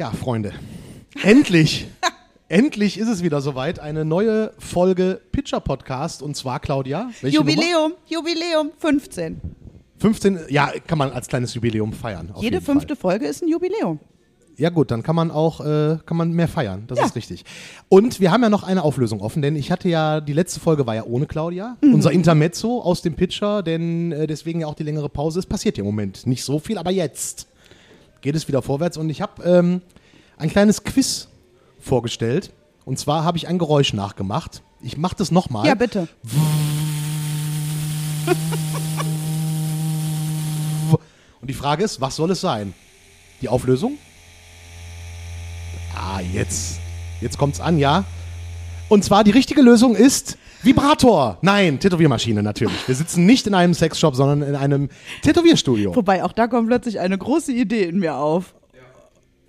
Ja, Freunde, endlich, endlich ist es wieder soweit. Eine neue Folge Pitcher Podcast und zwar, Claudia, welche Nummer? Jubiläum, Jubiläum 15. 15, ja, kann man als kleines Jubiläum feiern. Jede fünfte Fall. Folge ist ein Jubiläum. Ja gut, dann kann man auch, äh, kann man mehr feiern, das Ja. ist richtig. Und wir haben ja noch eine Auflösung offen, denn ich hatte ja, die letzte Folge war ja ohne Claudia, Mhm. unser Intermezzo aus dem Pitcher, denn äh, deswegen ja auch die längere Pause. Es passiert ja im Moment nicht so viel, aber jetzt geht es wieder vorwärts und ich habe ähm, ein kleines Quiz vorgestellt. Und zwar habe ich ein Geräusch nachgemacht. Ich mache das nochmal. Ja, bitte. Und die Frage ist, was soll es sein? Die Auflösung? Ah, jetzt. Jetzt kommt's an, ja. Und zwar die richtige Lösung ist Vibrator. Nein, Tätowiermaschine natürlich. Wir sitzen nicht in einem Sexshop, sondern in einem Tätowierstudio. Wobei auch da kommt plötzlich eine große Idee in mir auf.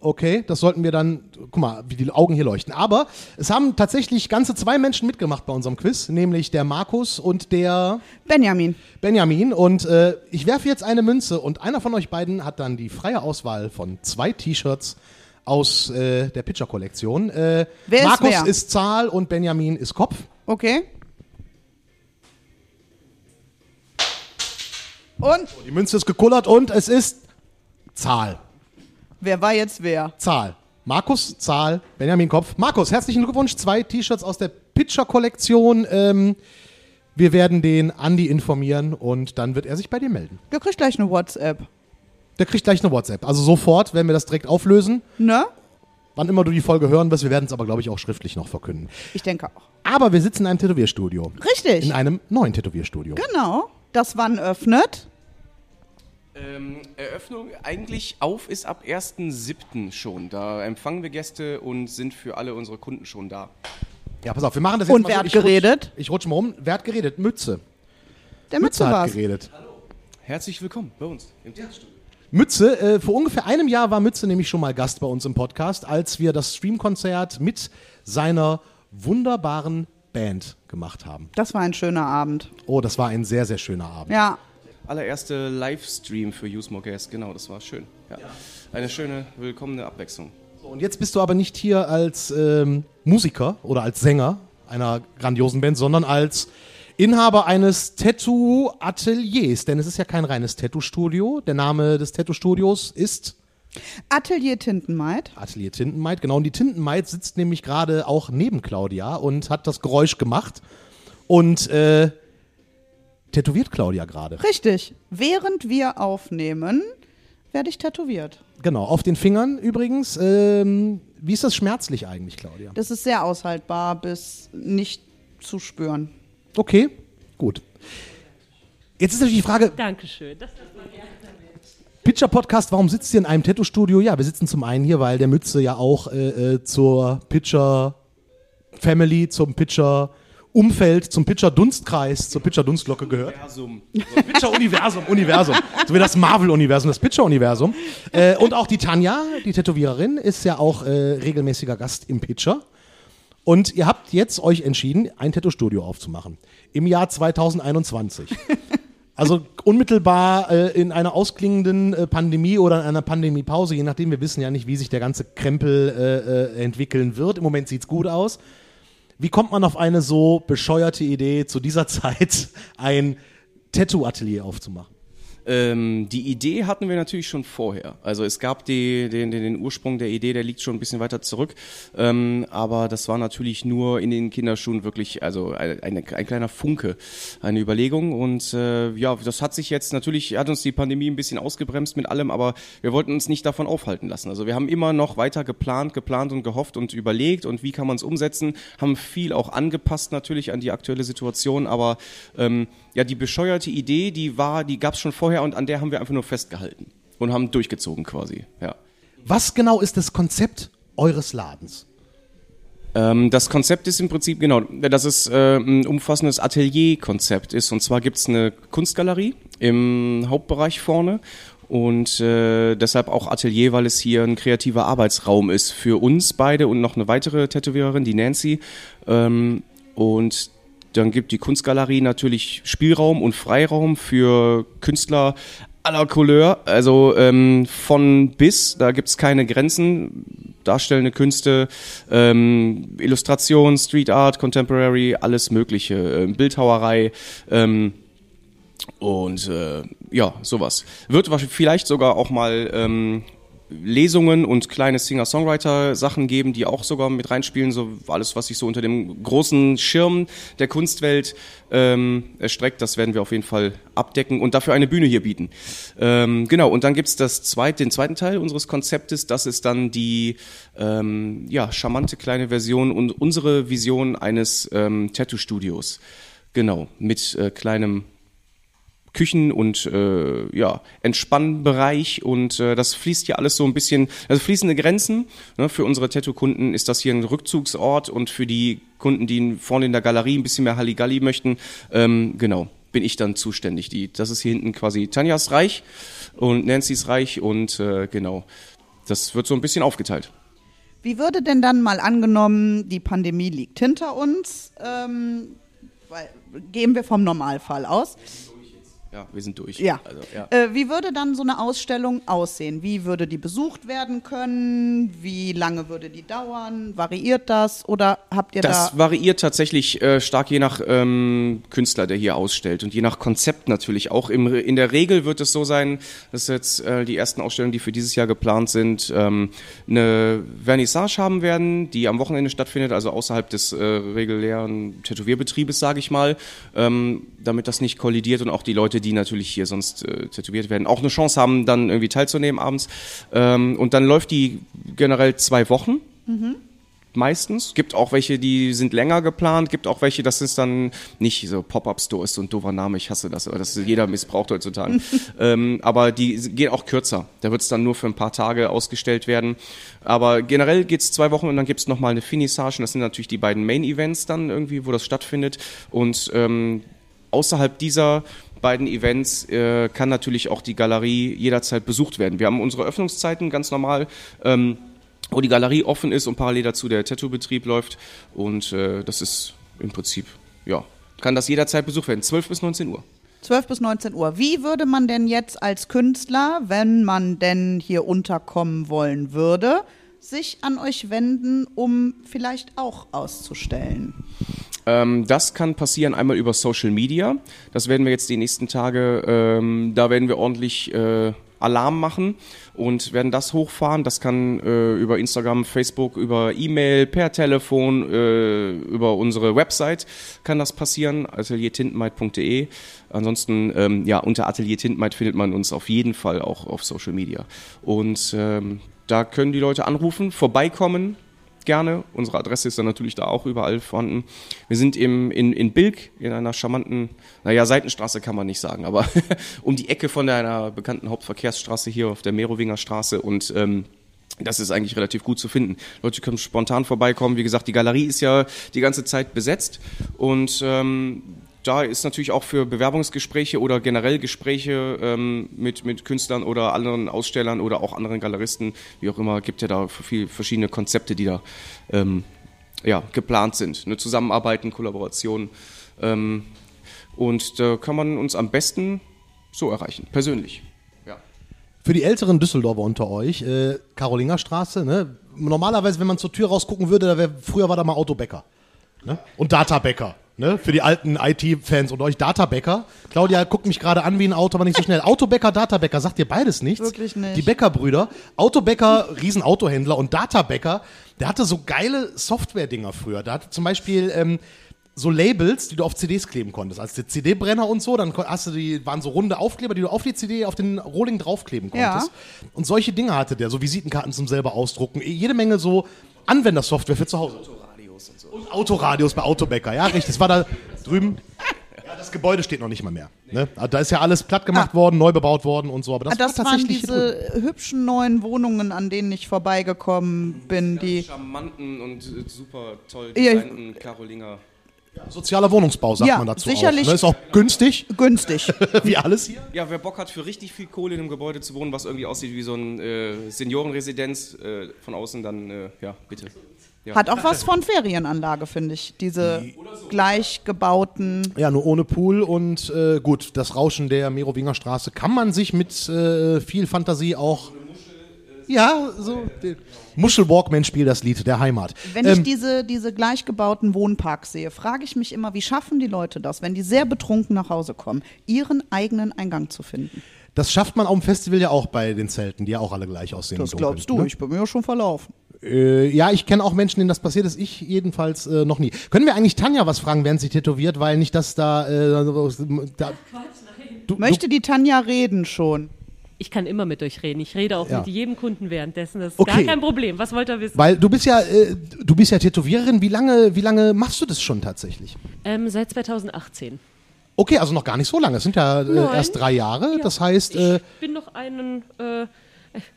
Okay, das sollten wir dann, guck mal, wie die Augen hier leuchten. Aber es haben tatsächlich ganze zwei Menschen mitgemacht bei unserem Quiz, nämlich der Markus und der Benjamin. Benjamin. Und äh, ich werfe jetzt eine Münze und einer von euch beiden hat dann die freie Auswahl von zwei T-Shirts aus äh, der Pitcher-Kollektion. Äh, Wer ist Markus wer? ist Zahl und Benjamin ist Kopf. Okay. Und Die Münze ist gekullert und es ist Zahl. wer war jetzt wer? Zahl. Markus, Zahl, Benjamin Kopf. Markus, herzlichen Glückwunsch. Zwei T-Shirts aus der Pitcher-Kollektion. Ähm, wir werden den Andi informieren und dann wird er sich bei dir melden. Der kriegt gleich eine WhatsApp. Der kriegt gleich eine WhatsApp. Also sofort werden wir das direkt auflösen. Ne? Wann immer du die Folge hören wirst, wir werden es aber, glaube ich, auch schriftlich noch verkünden. Ich denke auch. Aber wir sitzen in einem Tätowierstudio. Richtig. In einem neuen Tätowierstudio. Genau. Das wann öffnet? Ähm, Eröffnung eigentlich auf ist ab 1.7. schon. Da empfangen wir Gäste und sind für alle unsere Kunden schon da. Ja, pass auf, wir machen das jetzt Und mal wer so. hat Ich rutsch- geredet? Ich rutsche mal um. Wer hat geredet? Mütze. Der Mütze hat war's. geredet. Herzlich willkommen bei uns im Theaterstudio. Mütze, äh, vor ungefähr einem Jahr war Mütze nämlich schon mal Gast bei uns im Podcast, als wir das Streamkonzert mit seiner wunderbaren Band gemacht haben. Das war ein schöner Abend. Oh, das war ein sehr, sehr schöner Abend. Ja. Allererste Livestream für Use More Gas, genau, das war schön. Ja. Eine schöne, willkommene Abwechslung. So, und jetzt bist du aber nicht hier als ähm, Musiker oder als Sänger einer grandiosen Band, sondern als Inhaber eines Tattoo-Ateliers. Denn es ist ja kein reines Tattoo-Studio. Der Name des Tattoo-Studios ist Atelier Tintenmaid. Atelier Tintenmaid. Genau, und die Tintenmaid sitzt nämlich gerade auch neben Claudia und hat das Geräusch gemacht. Und äh, tätowiert Claudia gerade. Richtig. Während wir aufnehmen, werde ich tätowiert. Genau, auf den Fingern übrigens. Ähm, wie ist das schmerzlich eigentlich, Claudia? Das ist sehr aushaltbar bis nicht zu spüren. Okay, gut. Jetzt ist natürlich die Frage, Dankeschön. Das Pitcher Podcast, warum sitzt ihr in einem Tattoo-Studio? Ja, wir sitzen zum einen hier, weil der Mütze ja auch äh, äh, zur Pitcher Family, zum Pitcher Umfeld, zum Pitcher Dunstkreis, zur Pitcher Dunstglocke gehört. Universum. Pitcher Universum, Universum. So wie das Marvel-Universum, das Pitcher-Universum. Äh, und auch die Tanja, die Tätowiererin, ist ja auch äh, regelmäßiger Gast im Pitcher. Und ihr habt jetzt euch entschieden, ein Tattoo-Studio aufzumachen. Im Jahr 2021. Also unmittelbar äh, in einer ausklingenden äh, Pandemie oder in einer Pandemiepause, je nachdem, wir wissen ja nicht, wie sich der ganze Krempel äh, äh, entwickeln wird. Im Moment sieht's gut aus. Wie kommt man auf eine so bescheuerte Idee, zu dieser Zeit ein Tattoo-Atelier aufzumachen? Ähm, die Idee hatten wir natürlich schon vorher. Also es gab die, den, den, Ursprung der Idee, der liegt schon ein bisschen weiter zurück. Ähm, aber das war natürlich nur in den Kinderschuhen wirklich, also ein, ein, ein kleiner Funke, eine Überlegung. Und äh, ja, das hat sich jetzt natürlich, hat uns die Pandemie ein bisschen ausgebremst mit allem, aber wir wollten uns nicht davon aufhalten lassen. Also wir haben immer noch weiter geplant, geplant und gehofft und überlegt und wie kann man es umsetzen, haben viel auch angepasst natürlich an die aktuelle Situation, aber ähm, ja, die bescheuerte Idee, die war, die gab es schon vorher und an der haben wir einfach nur festgehalten und haben durchgezogen quasi, ja. Was genau ist das Konzept eures Ladens? Ähm, das Konzept ist im Prinzip, genau, dass es äh, ein umfassendes Atelier-Konzept ist. Und zwar gibt es eine Kunstgalerie im Hauptbereich vorne und äh, deshalb auch Atelier, weil es hier ein kreativer Arbeitsraum ist für uns beide und noch eine weitere Tätowiererin, die Nancy. Ähm, und dann gibt die Kunstgalerie natürlich Spielraum und Freiraum für Künstler aller Couleur, also ähm, von bis, da gibt's keine Grenzen. darstellende Künste, ähm, Illustration, Street Art, Contemporary, alles Mögliche, äh, Bildhauerei. Ähm, und äh, ja, sowas. Wird vielleicht sogar auch mal ähm, Lesungen und kleine Singer-Songwriter-Sachen geben, die auch sogar mit reinspielen, so alles, was sich so unter dem großen Schirm der Kunstwelt ähm, erstreckt, das werden wir auf jeden Fall abdecken und dafür eine Bühne hier bieten. Ähm, genau, und dann gibt's das zweit, den zweiten Teil unseres Konzeptes, das ist dann die ähm, ja, charmante kleine Version und unsere Vision eines ähm, Tattoo-Studios. Genau, mit äh, kleinem Küchen- und äh, ja, Entspannbereich und äh, das fließt hier alles so ein bisschen, also fließende Grenzen. Ne? Für unsere Tattoo-Kunden ist das hier ein Rückzugsort und für die Kunden, die vorne in der Galerie ein bisschen mehr Halligalli möchten, ähm, genau, bin ich dann zuständig. Die, das ist hier hinten quasi Tanjas Reich und Nancy's Reich und äh, genau, das wird so ein bisschen aufgeteilt. Wie würde denn dann mal angenommen, die Pandemie liegt hinter uns, ähm, weil, gehen wir vom Normalfall aus. Ja, wir sind durch. Ja. Also, ja. Äh, wie würde dann so eine Ausstellung aussehen? Wie würde die besucht werden können? Wie lange würde die dauern? Variiert das oder habt ihr das da? Das variiert tatsächlich äh, stark je nach ähm, Künstler, der hier ausstellt und je nach Konzept natürlich auch. Im, in der Regel wird es so sein, dass jetzt äh, die ersten Ausstellungen, die für dieses Jahr geplant sind, ähm, eine Vernissage haben werden, die am Wochenende stattfindet, also außerhalb des äh, regulären Tätowierbetriebes, sage ich mal, ähm, damit das nicht kollidiert und auch die Leute, die natürlich hier sonst äh, tätowiert werden, auch eine Chance haben, dann irgendwie teilzunehmen abends. Ähm, und dann läuft die generell zwei Wochen. Mhm meistens. Gibt auch welche, die sind länger geplant, gibt auch welche, das ist dann nicht so Pop-Up-Store ist so ein doofer Name, ich hasse das, aber das ist jeder missbraucht heutzutage. ähm, aber die gehen auch kürzer. Da wird es dann nur für ein paar Tage ausgestellt werden. Aber generell geht's zwei Wochen und dann gibt's nochmal eine Finissage. Das sind natürlich die beiden Main-Events dann irgendwie, wo das stattfindet. Und ähm, außerhalb dieser beiden Events äh, kann natürlich auch die Galerie jederzeit besucht werden. Wir haben unsere Öffnungszeiten ganz normal. Ähm, wo die Galerie offen ist und parallel dazu der Tattoo-Betrieb läuft. Und äh, das ist im Prinzip, ja, kann das jederzeit besucht werden. 12 bis 19 Uhr. 12 bis 19 Uhr. Wie würde man denn jetzt als Künstler, wenn man denn hier unterkommen wollen würde, sich an euch wenden, um vielleicht auch auszustellen? Ähm, das kann passieren einmal über Social Media. Das werden wir jetzt die nächsten Tage, ähm, da werden wir ordentlich äh, Alarm machen und werden das hochfahren. Das kann äh, über Instagram, Facebook, über E-Mail, per Telefon, äh, über unsere Website kann das passieren, ateliertintenmaid.de. Ansonsten, ähm, ja, unter Atelier Tintenmaid findet man uns auf jeden Fall auch auf Social Media. Und ähm, da können die Leute anrufen, vorbeikommen, gerne. Unsere Adresse ist dann natürlich da auch überall vorhanden. Wir sind im, in, in Bilk, in einer charmanten, naja, Seitenstraße kann man nicht sagen, aber um die Ecke von einer bekannten Hauptverkehrsstraße hier auf der Merowinger Straße und ähm, das ist eigentlich relativ gut zu finden. Leute können spontan vorbeikommen. Wie gesagt, die Galerie ist ja die ganze Zeit besetzt und ähm, da ist natürlich auch für Bewerbungsgespräche oder generell Gespräche ähm, mit, mit Künstlern oder anderen Ausstellern oder auch anderen Galeristen, wie auch immer, gibt ja da viel, verschiedene Konzepte, die da ähm, ja, geplant sind. Eine Zusammenarbeit, eine Kollaboration. Ähm, und da kann man uns am besten so erreichen, persönlich. Ja. Für die älteren Düsseldorfer unter euch, äh, Karolingerstraße, ne? normalerweise, wenn man zur Tür rausgucken würde, da wär, früher war da mal Autobäcker ne? und Databäcker. Ne, für die alten IT-Fans und euch Databäcker. Claudia guckt mich gerade an wie ein Auto, aber nicht so schnell. Autobäcker, Databäcker, sagt ihr beides nichts? Wirklich nicht. Die Bäckerbrüder. Autobäcker, Riesenautohändler und Databäcker, der hatte so geile Software-Dinger früher. Da hatte zum Beispiel ähm, so Labels, die du auf CDs kleben konntest. Als der CD-Brenner und so, dann hast du die, waren so runde Aufkleber, die du auf die CD, auf den Rohling draufkleben konntest. Ja. Und solche Dinge hatte der, so Visitenkarten zum selber ausdrucken. Jede Menge so Anwendersoftware für zu Hause. Und Autoradios bei Autobäcker, ja, richtig. Das war da drüben. Ja, das Gebäude steht noch nicht mal mehr. Ne? Also da ist ja alles platt gemacht ah. worden, neu bebaut worden und so. Aber das, ah, das war waren diese hübschen neuen Wohnungen, an denen ich vorbeigekommen bin. Die charmanten und äh, super toll designten ja. Karolinger. Ja, sozialer Wohnungsbau sagt ja, man dazu sicherlich auch. Ne? Ist auch günstig. Günstig. wie alles hier. Ja, wer Bock hat, für richtig viel Kohle in einem Gebäude zu wohnen, was irgendwie aussieht wie so eine äh, Seniorenresidenz äh, von außen, dann äh, ja, bitte. Ja. Hat auch was von Ferienanlage, finde ich. Diese so. gleich gebauten. Ja, nur ohne Pool und äh, gut, das Rauschen der Merowinger Straße kann man sich mit äh, viel Fantasie auch. Ja, so. Muschelwalkman spielt das Lied der Heimat. Wenn ich Ähm, diese, diese gleich gebauten Wohnparks sehe, frage ich mich immer, wie schaffen die Leute das, wenn die sehr betrunken nach Hause kommen, ihren eigenen Eingang zu finden? das schafft man auf dem Festival ja auch bei den Zelten, die ja auch alle gleich aussehen. Das glaubst du, ne? ich bin mir ja schon verlaufen. Äh, ja, ich kenne auch Menschen, denen das passiert ist. Ich jedenfalls äh, noch nie. Können wir eigentlich Tanja was fragen, während sie tätowiert, weil nicht, dass da. Äh, da du, Möchte die Tanja reden schon? Ich kann immer mit euch reden. Ich rede auch Ja. mit jedem Kunden währenddessen. Das ist Okay. gar kein Problem. Was wollt ihr wissen? Weil du bist ja, äh, du bist ja Tätowiererin. Wie lange, wie lange machst du das schon tatsächlich? Ähm, seit 2018. Okay, also noch gar nicht so lange. Es sind ja äh, erst drei Jahre. Ja. Das heißt, äh, Ich bin noch ein äh,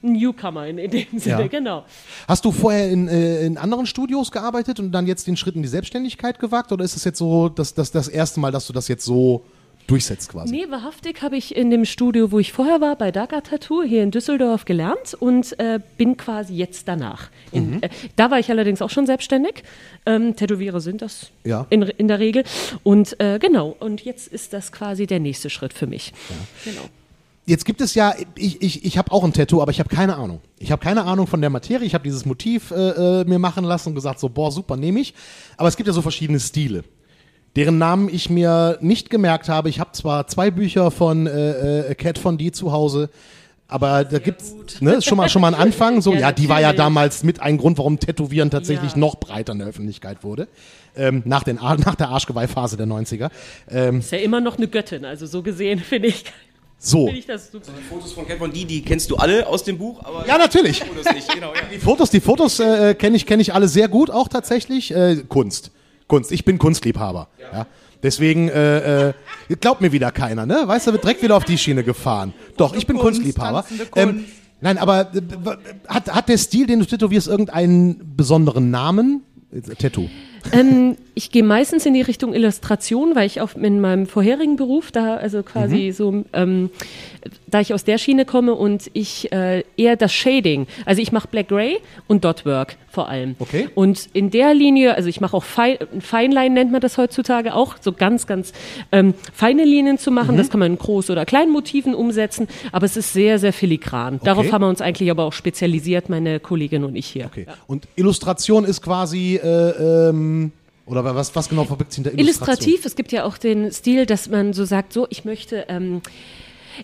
Newcomer in, in dem Sinne, Ja. genau. hast du vorher in, äh, in anderen Studios gearbeitet und dann jetzt den Schritt in die Selbstständigkeit gewagt? Oder ist es jetzt so das, das, das erste Mal, dass du das jetzt so durchsetzt quasi? Nee, wahrhaftig habe ich in dem Studio, wo ich vorher war, bei Daga Tattoo hier in Düsseldorf gelernt und äh, bin quasi jetzt danach. In, äh, da war ich allerdings auch schon selbstständig. Ähm, Tätowierer sind das Ja. in, in der Regel. Und äh, genau, und jetzt ist das quasi der nächste Schritt für mich. Genau. Jetzt gibt es ja, ich, ich, ich habe auch ein Tattoo, aber ich habe keine Ahnung. Ich habe keine Ahnung von der Materie. Ich habe dieses Motiv äh, äh, mir machen lassen und gesagt, so, boah, super, nehme ich. Aber es gibt ja so verschiedene Stile, deren Namen ich mir nicht gemerkt habe. Ich habe zwar zwei Bücher von äh, äh, Cat von D zu Hause, aber da gibt's ne, ist schon mal schon mal ein Anfang. So, ja, Ja, die war ja damals mit ein Grund, warum Tätowieren tatsächlich Ja. noch breiter in der Öffentlichkeit wurde. Ähm, nach, den, nach der Arschgeweihphase der 90er. Ähm, Ist ja immer noch eine Göttin, also so gesehen finde ich, so. das super. Fotos von Cat von die, die kennst du alle aus dem Buch, aber Ja, natürlich. die Fotos nicht. Genau, ja. Die Fotos, die Fotos äh, kenne ich, kenn ich alle sehr gut, auch tatsächlich. Äh, Kunst. Kunst. Ich bin Kunstliebhaber. Ja. Deswegen äh, äh, glaubt mir wieder keiner, ne? Weißt du, wird direkt wieder auf die Schiene gefahren. Doch, ich bin Kunst, Kunstliebhaber. Ähm, nein, aber äh, hat, hat der Stil, den du tätowierst, irgendeinen besonderen Namen? Äh, Tattoo. Ähm, ich gehe meistens in die Richtung Illustration, weil ich auch in meinem vorherigen Beruf da, also quasi Mhm. so, ähm, da ich aus der Schiene komme und ich äh, eher das Shading, also ich mache Black Gray und Dotwork vor allem. Okay. Und in der Linie, also ich mache auch Fein, Feinline nennt man das heutzutage auch, so ganz, ganz ähm, feine Linien zu Mhm. machen. Das kann man in groß oder kleinen Motiven umsetzen, aber es ist sehr, sehr filigran. Darauf Okay. haben wir uns eigentlich aber auch spezialisiert, meine Kollegin und ich hier. Okay. Und Illustration ist quasi, äh, ähm, oder was, was genau verbirgt sich hinter Illustration? Illustrativ, es gibt ja auch den Stil, dass man so sagt, so, ich möchte, ähm,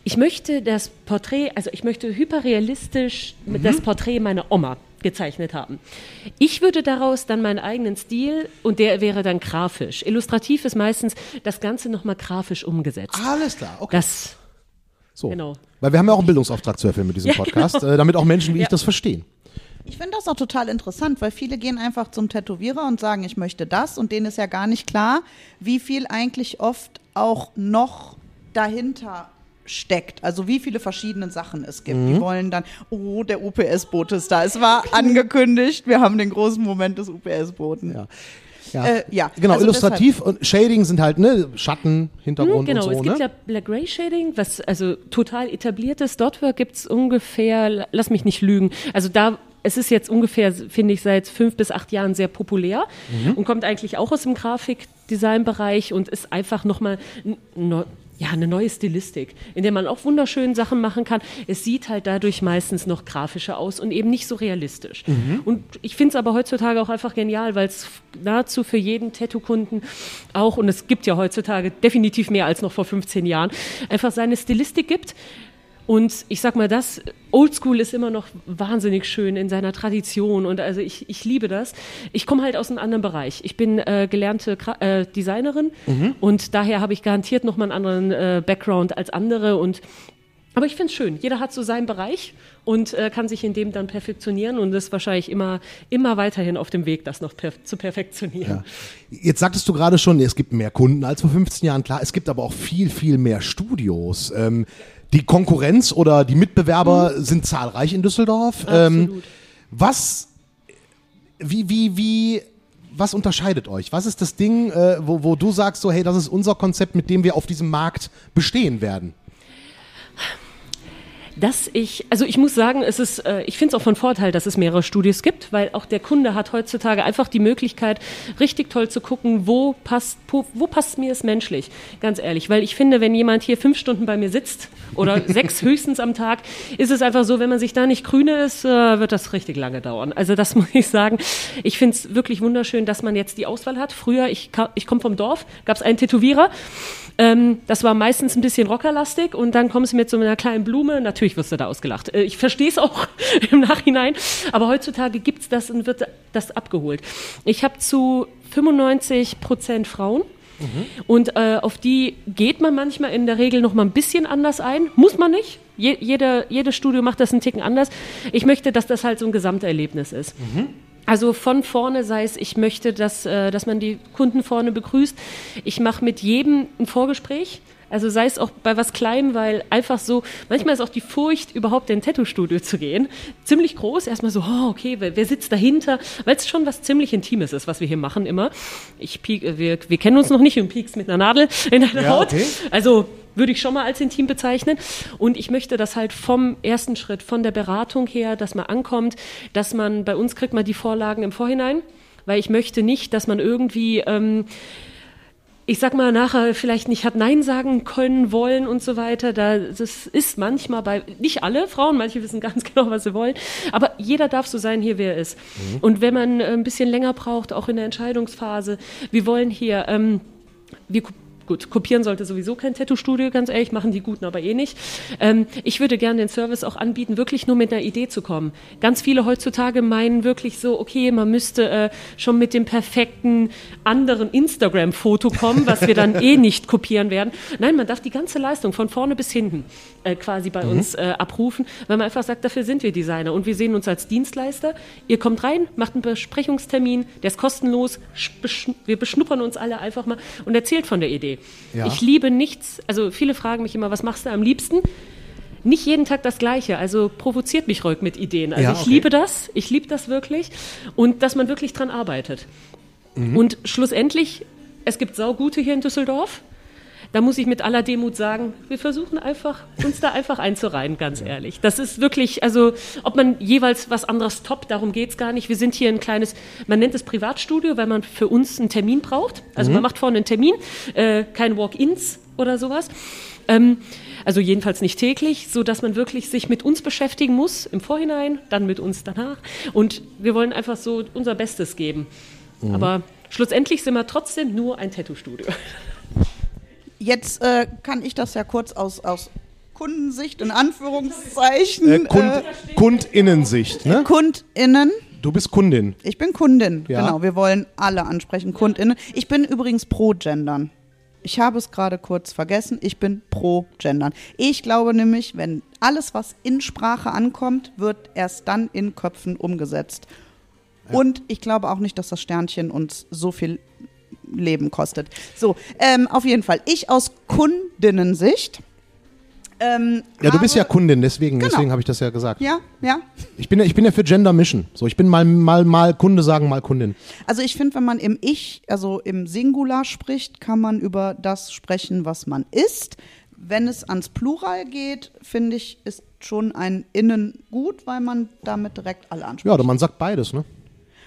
ich möchte das Porträt, also ich möchte hyperrealistisch mit das Porträt meiner Oma gezeichnet haben. Ich würde daraus dann meinen eigenen Stil und der wäre dann grafisch. Illustrativ ist meistens das Ganze nochmal grafisch umgesetzt. Alles klar, okay. Das, so. genau. Weil wir haben ja auch einen Bildungsauftrag zu erfüllen mit diesem Ja, Podcast, äh, damit auch Menschen wie ich Ja. das verstehen. Ich finde das auch total interessant, weil viele gehen einfach zum Tätowierer und sagen, ich möchte das und denen ist ja gar nicht klar, wie viel eigentlich oft auch noch dahinter steckt. Also wie viele verschiedene Sachen es gibt. Mhm. Die wollen dann, oh, der UPS-Bote ist da. Es war angekündigt, wir haben den großen Moment des UPS-Boten. Ja. Ja. Äh, ja, Genau, also illustrativ und Shading sind halt, ne, Schatten, Hintergrund genau, und so, es gibt ne? ja Black Gray Shading, was also total etabliertes. Dotwork gibt es ungefähr, lass mich nicht lügen, also da, es ist jetzt ungefähr, finde ich, seit fünf bis acht Jahren sehr populär Mhm. und kommt eigentlich auch aus dem Grafikdesign-Bereich und ist einfach nochmal no, ja, eine neue Stilistik, in der man auch wunderschöne Sachen machen kann. Es sieht halt dadurch meistens noch grafischer aus und eben nicht so realistisch. Mhm. Und ich finde es aber heutzutage auch einfach genial, weil es nahezu für jeden Tattoo-Kunden auch, und es gibt ja heutzutage definitiv mehr als noch vor 15 Jahren, einfach seine Stilistik gibt. Und ich sag mal, das Oldschool ist immer noch wahnsinnig schön in seiner Tradition und also ich, ich liebe das. Ich komme halt aus einem anderen Bereich. Ich bin äh, gelernte Gra äh, Designerin und daher habe ich garantiert noch mal einen anderen äh, Background als andere und aber ich finde es schön. Jeder hat so seinen Bereich und äh, kann sich in dem dann perfektionieren und ist wahrscheinlich immer, immer weiterhin auf dem Weg, das noch perf zu perfektionieren. Ja. Jetzt sagtest du gerade schon, es gibt mehr Kunden als vor 15 Jahren. Klar, es gibt aber auch viel, viel mehr Studios. Ähm, die Konkurrenz oder die Mitbewerber sind zahlreich in Düsseldorf. Ähm, was, wie, wie, wie, was unterscheidet euch? Was ist das Ding, äh, wo, wo du sagst, so, hey, das ist unser Konzept, mit dem wir auf diesem Markt bestehen werden? Dass ich, also ich muss sagen, es ist, äh, ich finde es auch von Vorteil, dass es mehrere Studios gibt, weil auch der Kunde hat heutzutage einfach die Möglichkeit, richtig toll zu gucken, wo passt, wo, wo passt mir es menschlich, ganz ehrlich. Weil ich finde, wenn jemand hier fünf Stunden bei mir sitzt oder sechs höchstens am Tag, ist es einfach so, wenn man sich da nicht grüne ist, äh, wird das richtig lange dauern. Also das muss ich sagen. Ich finde es wirklich wunderschön, dass man jetzt die Auswahl hat. Früher, ich, ich komme vom Dorf, gab es einen Tätowierer. Ähm, das war meistens ein bisschen rockerlastig und dann kommst du mit so einer kleinen Blume. Natürlich wirst du da ausgelacht. Äh, ich verstehe es auch im Nachhinein, aber heutzutage gibt es das und wird das abgeholt. Ich habe zu 95 Prozent Frauen. Und äh, auf die geht man manchmal in der Regel noch mal ein bisschen anders ein. Muss man nicht. Je, jede, jedes Studio macht das einen Ticken anders. Ich möchte, dass das halt so ein Gesamterlebnis ist. Also von vorne sei es, ich möchte, dass, äh, dass man die Kunden vorne begrüßt. Ich mache mit jedem ein Vorgespräch. Also sei es auch bei was Kleinem, weil einfach so, manchmal ist auch die Furcht, überhaupt in ein Tattoo-Studio zu gehen, ziemlich groß. Erstmal so, oh, okay, wer, wer sitzt dahinter? Weil es schon was ziemlich Intimes ist, was wir hier machen immer. Ich piek, äh, wir, wir kennen uns noch nicht und piekst mit einer Nadel in deine Ja, Haut. okay. Also würde ich schon mal als intim bezeichnen. Und ich möchte das halt vom ersten Schritt, von der Beratung her, dass man ankommt, dass man, bei uns kriegt man die Vorlagen im Vorhinein, weil ich möchte nicht, dass man irgendwie, ähm, ich sag mal, nachher vielleicht nicht hat Nein sagen können, wollen und so weiter. Da, das ist manchmal bei, nicht alle Frauen, manche wissen ganz genau, was sie wollen, aber jeder darf so sein hier, wer er ist. Und wenn man äh, ein bisschen länger braucht, auch in der Entscheidungsphase, wir wollen hier, ähm, wir gut, kopieren sollte sowieso kein Tattoo-Studio, ganz ehrlich, machen die Guten aber eh nicht. Ähm, ich würde gerne den Service auch anbieten, wirklich nur mit einer Idee zu kommen. Ganz viele heutzutage meinen wirklich so, okay, man müsste äh, schon mit dem perfekten anderen Instagram-Foto kommen, was wir dann eh nicht kopieren werden. Nein, man darf die ganze Leistung von vorne bis hinten äh, quasi bei uns äh, abrufen, weil man einfach sagt, dafür sind wir Designer und wir sehen uns als Dienstleister. Ihr kommt rein, macht einen Besprechungstermin, der ist kostenlos, wir beschnuppern uns alle einfach mal und erzählt von der Idee. Ja. Ich liebe nichts, also viele fragen mich immer, was machst du am liebsten? Nicht jeden Tag das Gleiche, also provoziert mich ruhig mit Ideen. Also Ja, ich okay. liebe das, ich liebe das wirklich und dass man wirklich dran arbeitet. Und schlussendlich, es gibt Saugute hier in Düsseldorf. Da muss ich mit aller Demut sagen, wir versuchen einfach, uns da einfach einzureihen, ganz ehrlich. Das ist wirklich, also, ob man jeweils was anderes toppt, darum geht's gar nicht. Wir sind hier ein kleines, man nennt es Privatstudio, weil man für uns einen Termin braucht. Also man macht vorne einen Termin, äh, kein Walk-ins oder sowas. Ähm, also jedenfalls nicht täglich, so dass man wirklich sich mit uns beschäftigen muss im Vorhinein, dann mit uns danach. Und wir wollen einfach so unser Bestes geben. Aber schlussendlich sind wir trotzdem nur ein Tattoo-Studio. Jetzt äh, kann ich das ja kurz aus, aus Kundensicht in Anführungszeichen. Äh, Kund, Kundinnensicht, ne? äh, KundInnen. Du bist Kundin. Ich bin Kundin, Ja. genau. Wir wollen alle ansprechen, KundInnen. Ich bin übrigens pro Gendern. Ich habe es gerade kurz vergessen. Ich bin pro Gendern. Ich glaube nämlich, wenn alles, was in Sprache ankommt, wird erst dann in Köpfen umgesetzt. Und ich glaube auch nicht, dass das Sternchen uns so viel Leben kostet. So, ähm, auf jeden Fall. Ich aus Kundinnensicht. Ähm, Ja, du bist ja Kundin, deswegen, Genau. deswegen habe ich das ja gesagt. Ja, ja. Ich bin ja, ich bin ja für Gender Mission. So, ich bin mal, mal, mal Kunde sagen, mal Kundin. Also ich finde, wenn man im Ich, also im Singular spricht, kann man über das sprechen, was man ist. Wenn es ans Plural geht, finde ich, ist schon ein Innen gut, weil man damit direkt alle anspricht. Ja, oder man sagt beides, ne?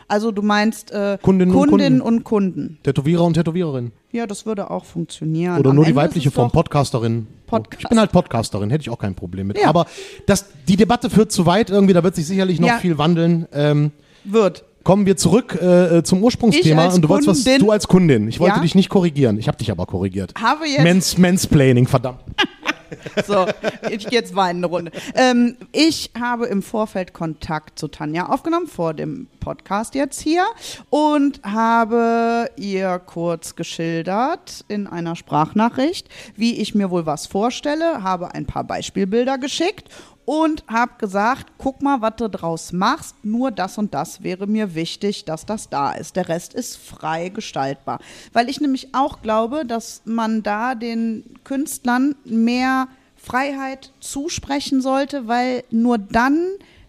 Also du meinst äh, Kundinnen und Kundinnen Kunden. und Kunden. Tätowierer und Tätowiererin. Ja, das würde auch funktionieren. Oder Am nur die Ende weibliche Form, Podcasterin. Podcast. Ich bin halt Podcasterin, hätte ich auch kein Problem mit. Ja. Aber das, die Debatte führt zu weit irgendwie, da wird sich sicherlich noch Ja. viel wandeln. Ähm, Wird. kommen wir zurück äh, äh, zum Ursprungsthema. Und du wolltest was, du als Kundin. Ich wollte Ja. dich nicht korrigieren. Ich habe dich aber korrigiert. Habe jetzt Mans, Mansplaining, verdammt. So, ich gehe jetzt weinen eine Runde. Ähm, ich habe im Vorfeld Kontakt zu Tanja aufgenommen, vor dem Podcast jetzt hier, und habe ihr kurz geschildert in einer Sprachnachricht, wie ich mir wohl was vorstelle, habe ein paar Beispielbilder geschickt und habe gesagt, guck mal, was du draus machst, nur das und das wäre mir wichtig, dass das da ist. Der Rest ist frei gestaltbar. Weil ich nämlich auch glaube, dass man da den Künstlern mehr Freiheit zusprechen sollte, weil nur dann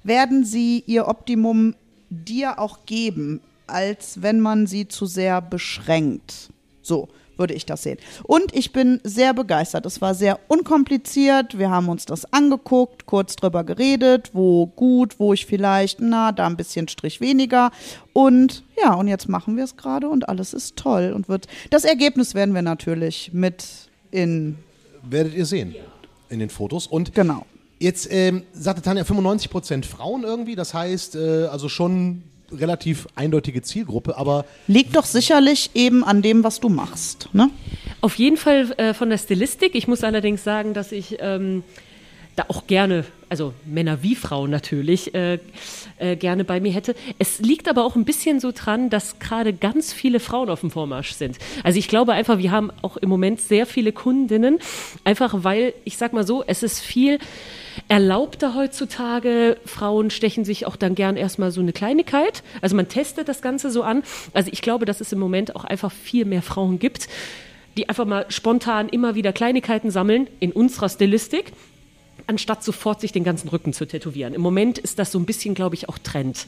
werden sie ihr Optimum dir auch geben, als wenn man sie zu sehr beschränkt. So, würde ich das sehen. Und ich bin sehr begeistert. Es war sehr unkompliziert. Wir haben uns das angeguckt, kurz drüber geredet, wo gut, wo ich vielleicht, na, da ein bisschen Strich weniger. Und ja, und jetzt machen wir es gerade und alles ist toll und wird. Das Ergebnis werden wir natürlich mit in. Werdet ihr sehen in den Fotos. Und Genau. jetzt ähm, sagte Tanja 95% Frauen irgendwie, das heißt äh, also schon relativ eindeutige Zielgruppe, aber Liegt doch sicherlich eben an dem, was du machst. Ne? Auf jeden Fall äh, von der Stilistik. Ich muss allerdings sagen, dass ich ähm, da auch gerne, also Männer wie Frauen natürlich, äh, äh, gerne bei mir hätte. Es liegt aber auch ein bisschen so dran, dass gerade ganz viele Frauen auf dem Vormarsch sind. Also ich glaube einfach, wir haben auch im Moment sehr viele Kundinnen, einfach weil, ich sag mal so, es ist viel erlaubter heutzutage. Frauen stechen sich auch dann gern erstmal so eine Kleinigkeit. Also man testet das Ganze so an. Also ich glaube, dass es im Moment auch einfach viel mehr Frauen gibt, die einfach mal spontan immer wieder Kleinigkeiten sammeln in unserer Stilistik, anstatt sofort sich den ganzen Rücken zu tätowieren. Im Moment ist das so ein bisschen, glaube ich, auch Trend,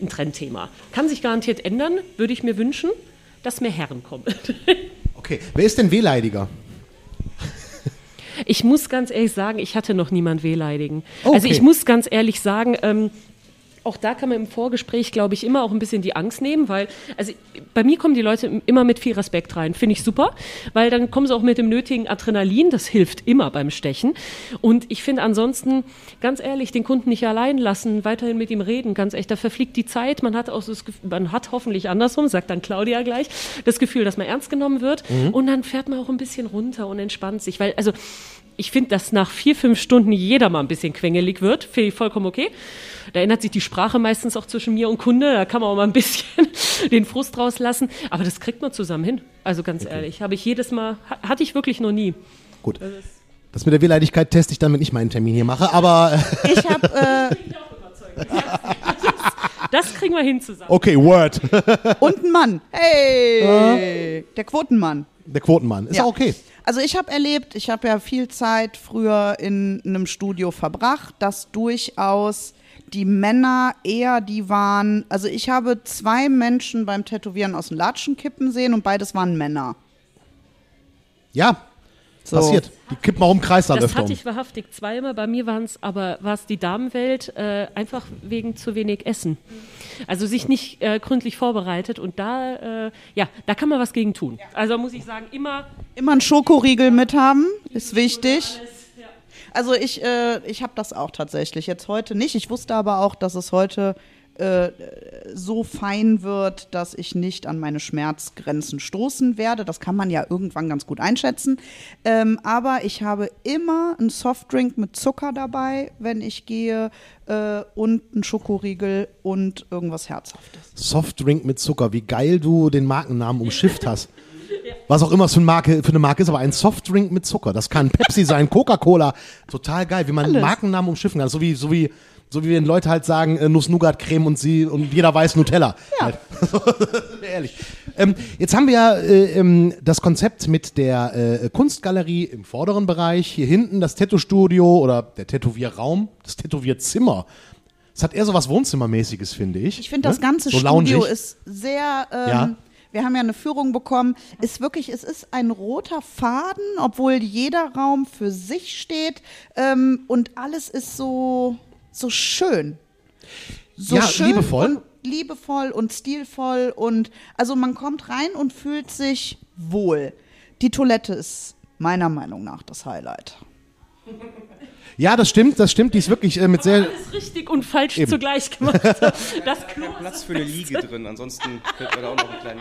ein Trendthema. Kann sich garantiert ändern, würde ich mir wünschen, dass mehr Herren kommen. okay. Wer ist denn wehleidiger? Ich muss ganz ehrlich sagen, ich hatte noch niemand wehleidigen. Okay. Also ich muss ganz ehrlich sagen, ähm, auch da kann man im Vorgespräch, glaube ich, immer auch ein bisschen die Angst nehmen, weil, also bei mir kommen die Leute immer mit viel Respekt rein. Finde ich super, weil dann kommen sie auch mit dem nötigen Adrenalin, das hilft immer beim Stechen. Und ich finde ansonsten, ganz ehrlich, den Kunden nicht allein lassen, weiterhin mit ihm reden, ganz echt, da verfliegt die Zeit. Man hat auch so das Gefühl, man hat hoffentlich andersrum, sagt dann Claudia gleich, das Gefühl, dass man ernst genommen wird. Und dann fährt man auch ein bisschen runter und entspannt sich, weil, also, ich finde, dass nach vier, fünf Stunden jeder mal ein bisschen quengelig wird. Finde ich vollkommen okay. Da ändert sich die Sprache meistens auch zwischen mir und Kunde. Da kann man auch mal ein bisschen den Frust rauslassen. Aber das kriegt man zusammen hin. Also ganz ehrlich, habe ich jedes Mal, ha- hatte ich wirklich noch nie. Gut. Das mit der Wehleidigkeit teste ich dann, wenn ich meinen Termin hier mache, aber Ich habe äh, Das kriegen wir hin zusammen. okay, Word. und einen Mann. Hey, der Quotenmann. Der Quotenmann. Ist Ja. auch okay. Also ich habe erlebt, ich habe ja viel Zeit früher in einem Studio verbracht, dass durchaus die Männer eher die waren, also ich habe zwei Menschen beim Tätowieren aus den Latschen kippen sehen und beides waren Männer. Ja, So. passiert. Die kippen auch im Kreis Das öfter hatte um. ich wahrhaftig zweimal. Bei mir waren es aber war es die Damenwelt äh, einfach wegen zu wenig Essen. Also sich nicht äh, gründlich vorbereitet und da äh, ja da kann man was gegen tun. Also muss ich sagen immer Immer einen Schokoriegel mit haben, ist wichtig. Also ich, äh, ich habe das auch tatsächlich. Jetzt heute nicht. Ich wusste aber auch, dass es heute äh, so fein wird, dass ich nicht an meine Schmerzgrenzen stoßen werde. Das kann man ja irgendwann ganz gut einschätzen. Ähm, aber ich habe immer einen Softdrink mit Zucker dabei, wenn ich gehe, äh, und einen Schokoriegel und irgendwas Herzhaftes. Softdrink mit Zucker. Wie geil du den Markennamen umschifft hast. Was auch immer es für eine, Marke, für eine Marke ist, aber ein Softdrink mit Zucker. Das kann Pepsi sein, Coca-Cola. Total geil, wie man Alles. Markennamen umschiffen kann. So wie, so wie, so wie wenn Leute halt sagen, äh, Nuss-Nougat-Creme und sie und jeder weiß Nutella. Ja. Halt. Ehrlich. Ähm, jetzt haben wir ja äh, ähm, das Konzept mit der äh, Kunstgalerie im vorderen Bereich, hier hinten das Tattoo-Studio oder der Tätowierraum, das Tätowierzimmer. Es hat eher so was Wohnzimmermäßiges, finde ich. Ich finde, das Ne? ganze so Studio ist sehr. Ähm, Ja. Wir haben ja eine Führung bekommen. Ist wirklich, es ist ein roter Faden, obwohl jeder Raum für sich steht ähm, und alles ist so so schön. So Ja, schön liebevoll. Und liebevoll und stilvoll und also man kommt rein und fühlt sich wohl. Die Toilette ist meiner Meinung nach das Highlight. Ja, das stimmt, das stimmt. Die ist wirklich äh, mit sehr. alles richtig und falsch Eben. zugleich gemacht. Das Klo Platz für eine Liege drin, ansonsten könnten wir da auch noch einen kleinen.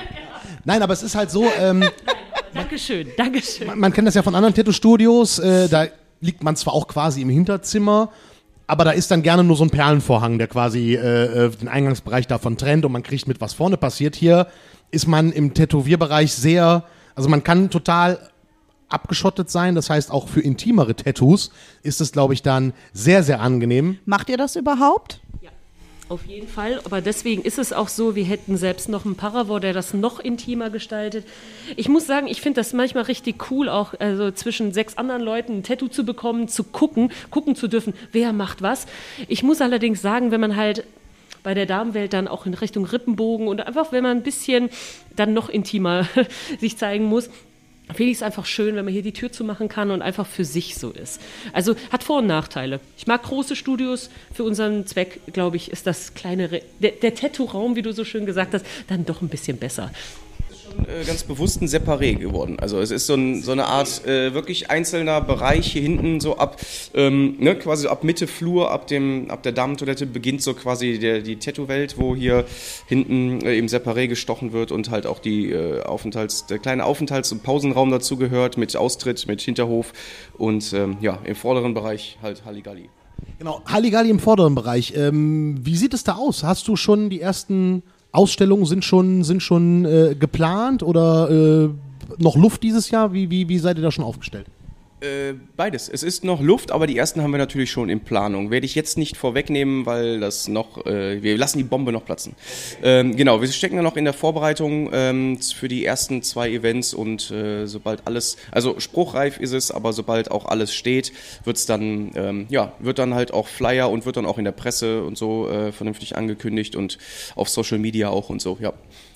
Nein, aber es ist halt so, ähm, Dankeschön, Dankeschön. man, man kennt das ja von anderen Tattoo-Studios, äh, da liegt man zwar auch quasi im Hinterzimmer, aber da ist dann gerne nur so ein Perlenvorhang, der quasi äh, äh, den Eingangsbereich davon trennt und man kriegt mit, was vorne passiert. Hier ist man im Tätowierbereich sehr, also man kann total abgeschottet sein, das heißt auch für intimere Tattoos ist es, glaube ich, dann sehr, sehr angenehm. Macht ihr das überhaupt? Auf jeden Fall. Aber deswegen ist es auch so, wir hätten selbst noch einen Paravor, der das noch intimer gestaltet. Ich muss sagen, ich finde das manchmal richtig cool, auch also zwischen sechs anderen Leuten ein Tattoo zu bekommen, zu gucken, gucken zu dürfen, wer macht was. Ich muss allerdings sagen, wenn man halt bei der Damenwelt dann auch in Richtung Rippenbogen und einfach, wenn man ein bisschen dann noch intimer sich zeigen muss, finde ich es einfach schön, wenn man hier die Tür zumachen kann und einfach für sich so ist. Also hat Vor- und Nachteile. Ich mag große Studios. Für unseren Zweck, glaube ich, ist das kleinere, der, der Tattoo-Raum, wie du so schön gesagt hast, dann doch ein bisschen besser äh, ganz bewusst ein Separé geworden. Also es ist so, ein, so eine Art äh, wirklich einzelner Bereich hier hinten, so ab ähm, ne, quasi ab Mitte Flur, ab dem ab der Damentoilette beginnt so quasi der, die Tattoo-Welt, wo hier hinten äh, eben Separé gestochen wird und halt auch die äh, Aufenthalts, der kleine Aufenthalts- und Pausenraum dazu gehört mit Austritt, mit Hinterhof und ähm, ja im vorderen Bereich halt Halligalli. Genau, Halligalli im vorderen Bereich. Ähm, wie sieht es da aus? Hast du schon die ersten Ausstellungen sind schon, sind schon äh, geplant oder äh, noch Luft dieses Jahr? Wie, wie, wie seid ihr da schon aufgestellt? Äh, beides. Es ist noch Luft, aber die ersten haben wir natürlich schon in Planung. Werde ich jetzt nicht vorwegnehmen, weil das noch, äh, wir lassen die Bombe noch platzen. Ähm, genau, wir stecken da noch in der Vorbereitung ähm, für die ersten zwei Events und äh, sobald alles, also spruchreif ist es, aber sobald auch alles steht, wird's dann, ähm, ja, wird dann halt auch Flyer und wird dann auch in der Presse und so äh, vernünftig angekündigt und auf Social Media auch und so, ja.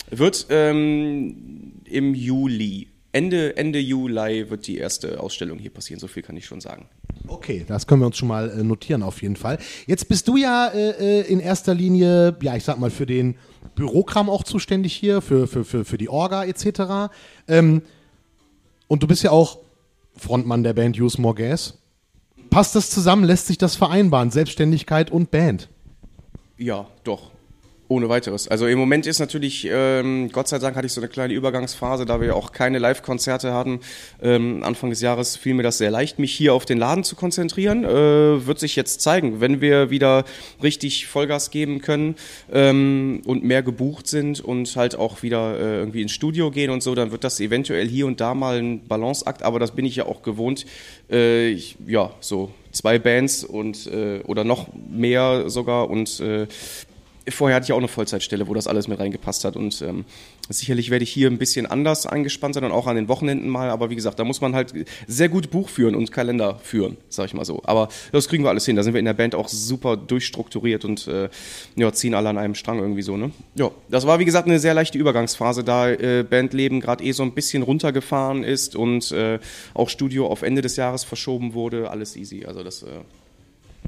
Wird ähm, im Juli Ende, Ende Juli wird die erste Ausstellung hier passieren, so viel kann ich schon sagen. Okay, das können wir uns schon mal äh, notieren auf jeden Fall. Jetzt bist du ja äh, äh, in erster Linie, ja, ich sag mal, für den Bürokram auch zuständig hier, für, für, für, für die Orga etc. Ähm, und du bist ja auch Frontmann der Band Use More Gas. Passt das zusammen? Lässt sich das vereinbaren? Selbstständigkeit und Band? Ja, doch. Ohne weiteres. Also im Moment ist natürlich, ähm, Gott sei Dank hatte ich so eine kleine Übergangsphase, da wir auch keine Live-Konzerte hatten. Ähm, Anfang des Jahres fiel mir das sehr leicht, mich hier auf den Laden zu konzentrieren. Äh, wird sich jetzt zeigen, wenn wir wieder richtig Vollgas geben können ähm, und mehr gebucht sind und halt auch wieder äh, irgendwie ins Studio gehen und so, dann wird das eventuell hier und da mal ein Balanceakt, aber das bin ich ja auch gewohnt. Äh, ich, ja, so zwei Bands und äh, oder noch mehr sogar und äh, vorher hatte ich auch eine Vollzeitstelle, wo das alles mit reingepasst hat. Und ähm, sicherlich werde ich hier ein bisschen anders eingespannt sein und auch an den Wochenenden mal. Aber wie gesagt, da muss man halt sehr gut Buch führen und Kalender führen, sag ich mal so. Aber das kriegen wir alles hin. Da sind wir in der Band auch super durchstrukturiert und äh, ja, ziehen alle an einem Strang irgendwie so. Ne? Ja, das war wie gesagt eine sehr leichte Übergangsphase, da äh, Bandleben gerade eh so ein bisschen runtergefahren ist und äh, auch Studio auf Ende des Jahres verschoben wurde. Alles easy. Also das äh,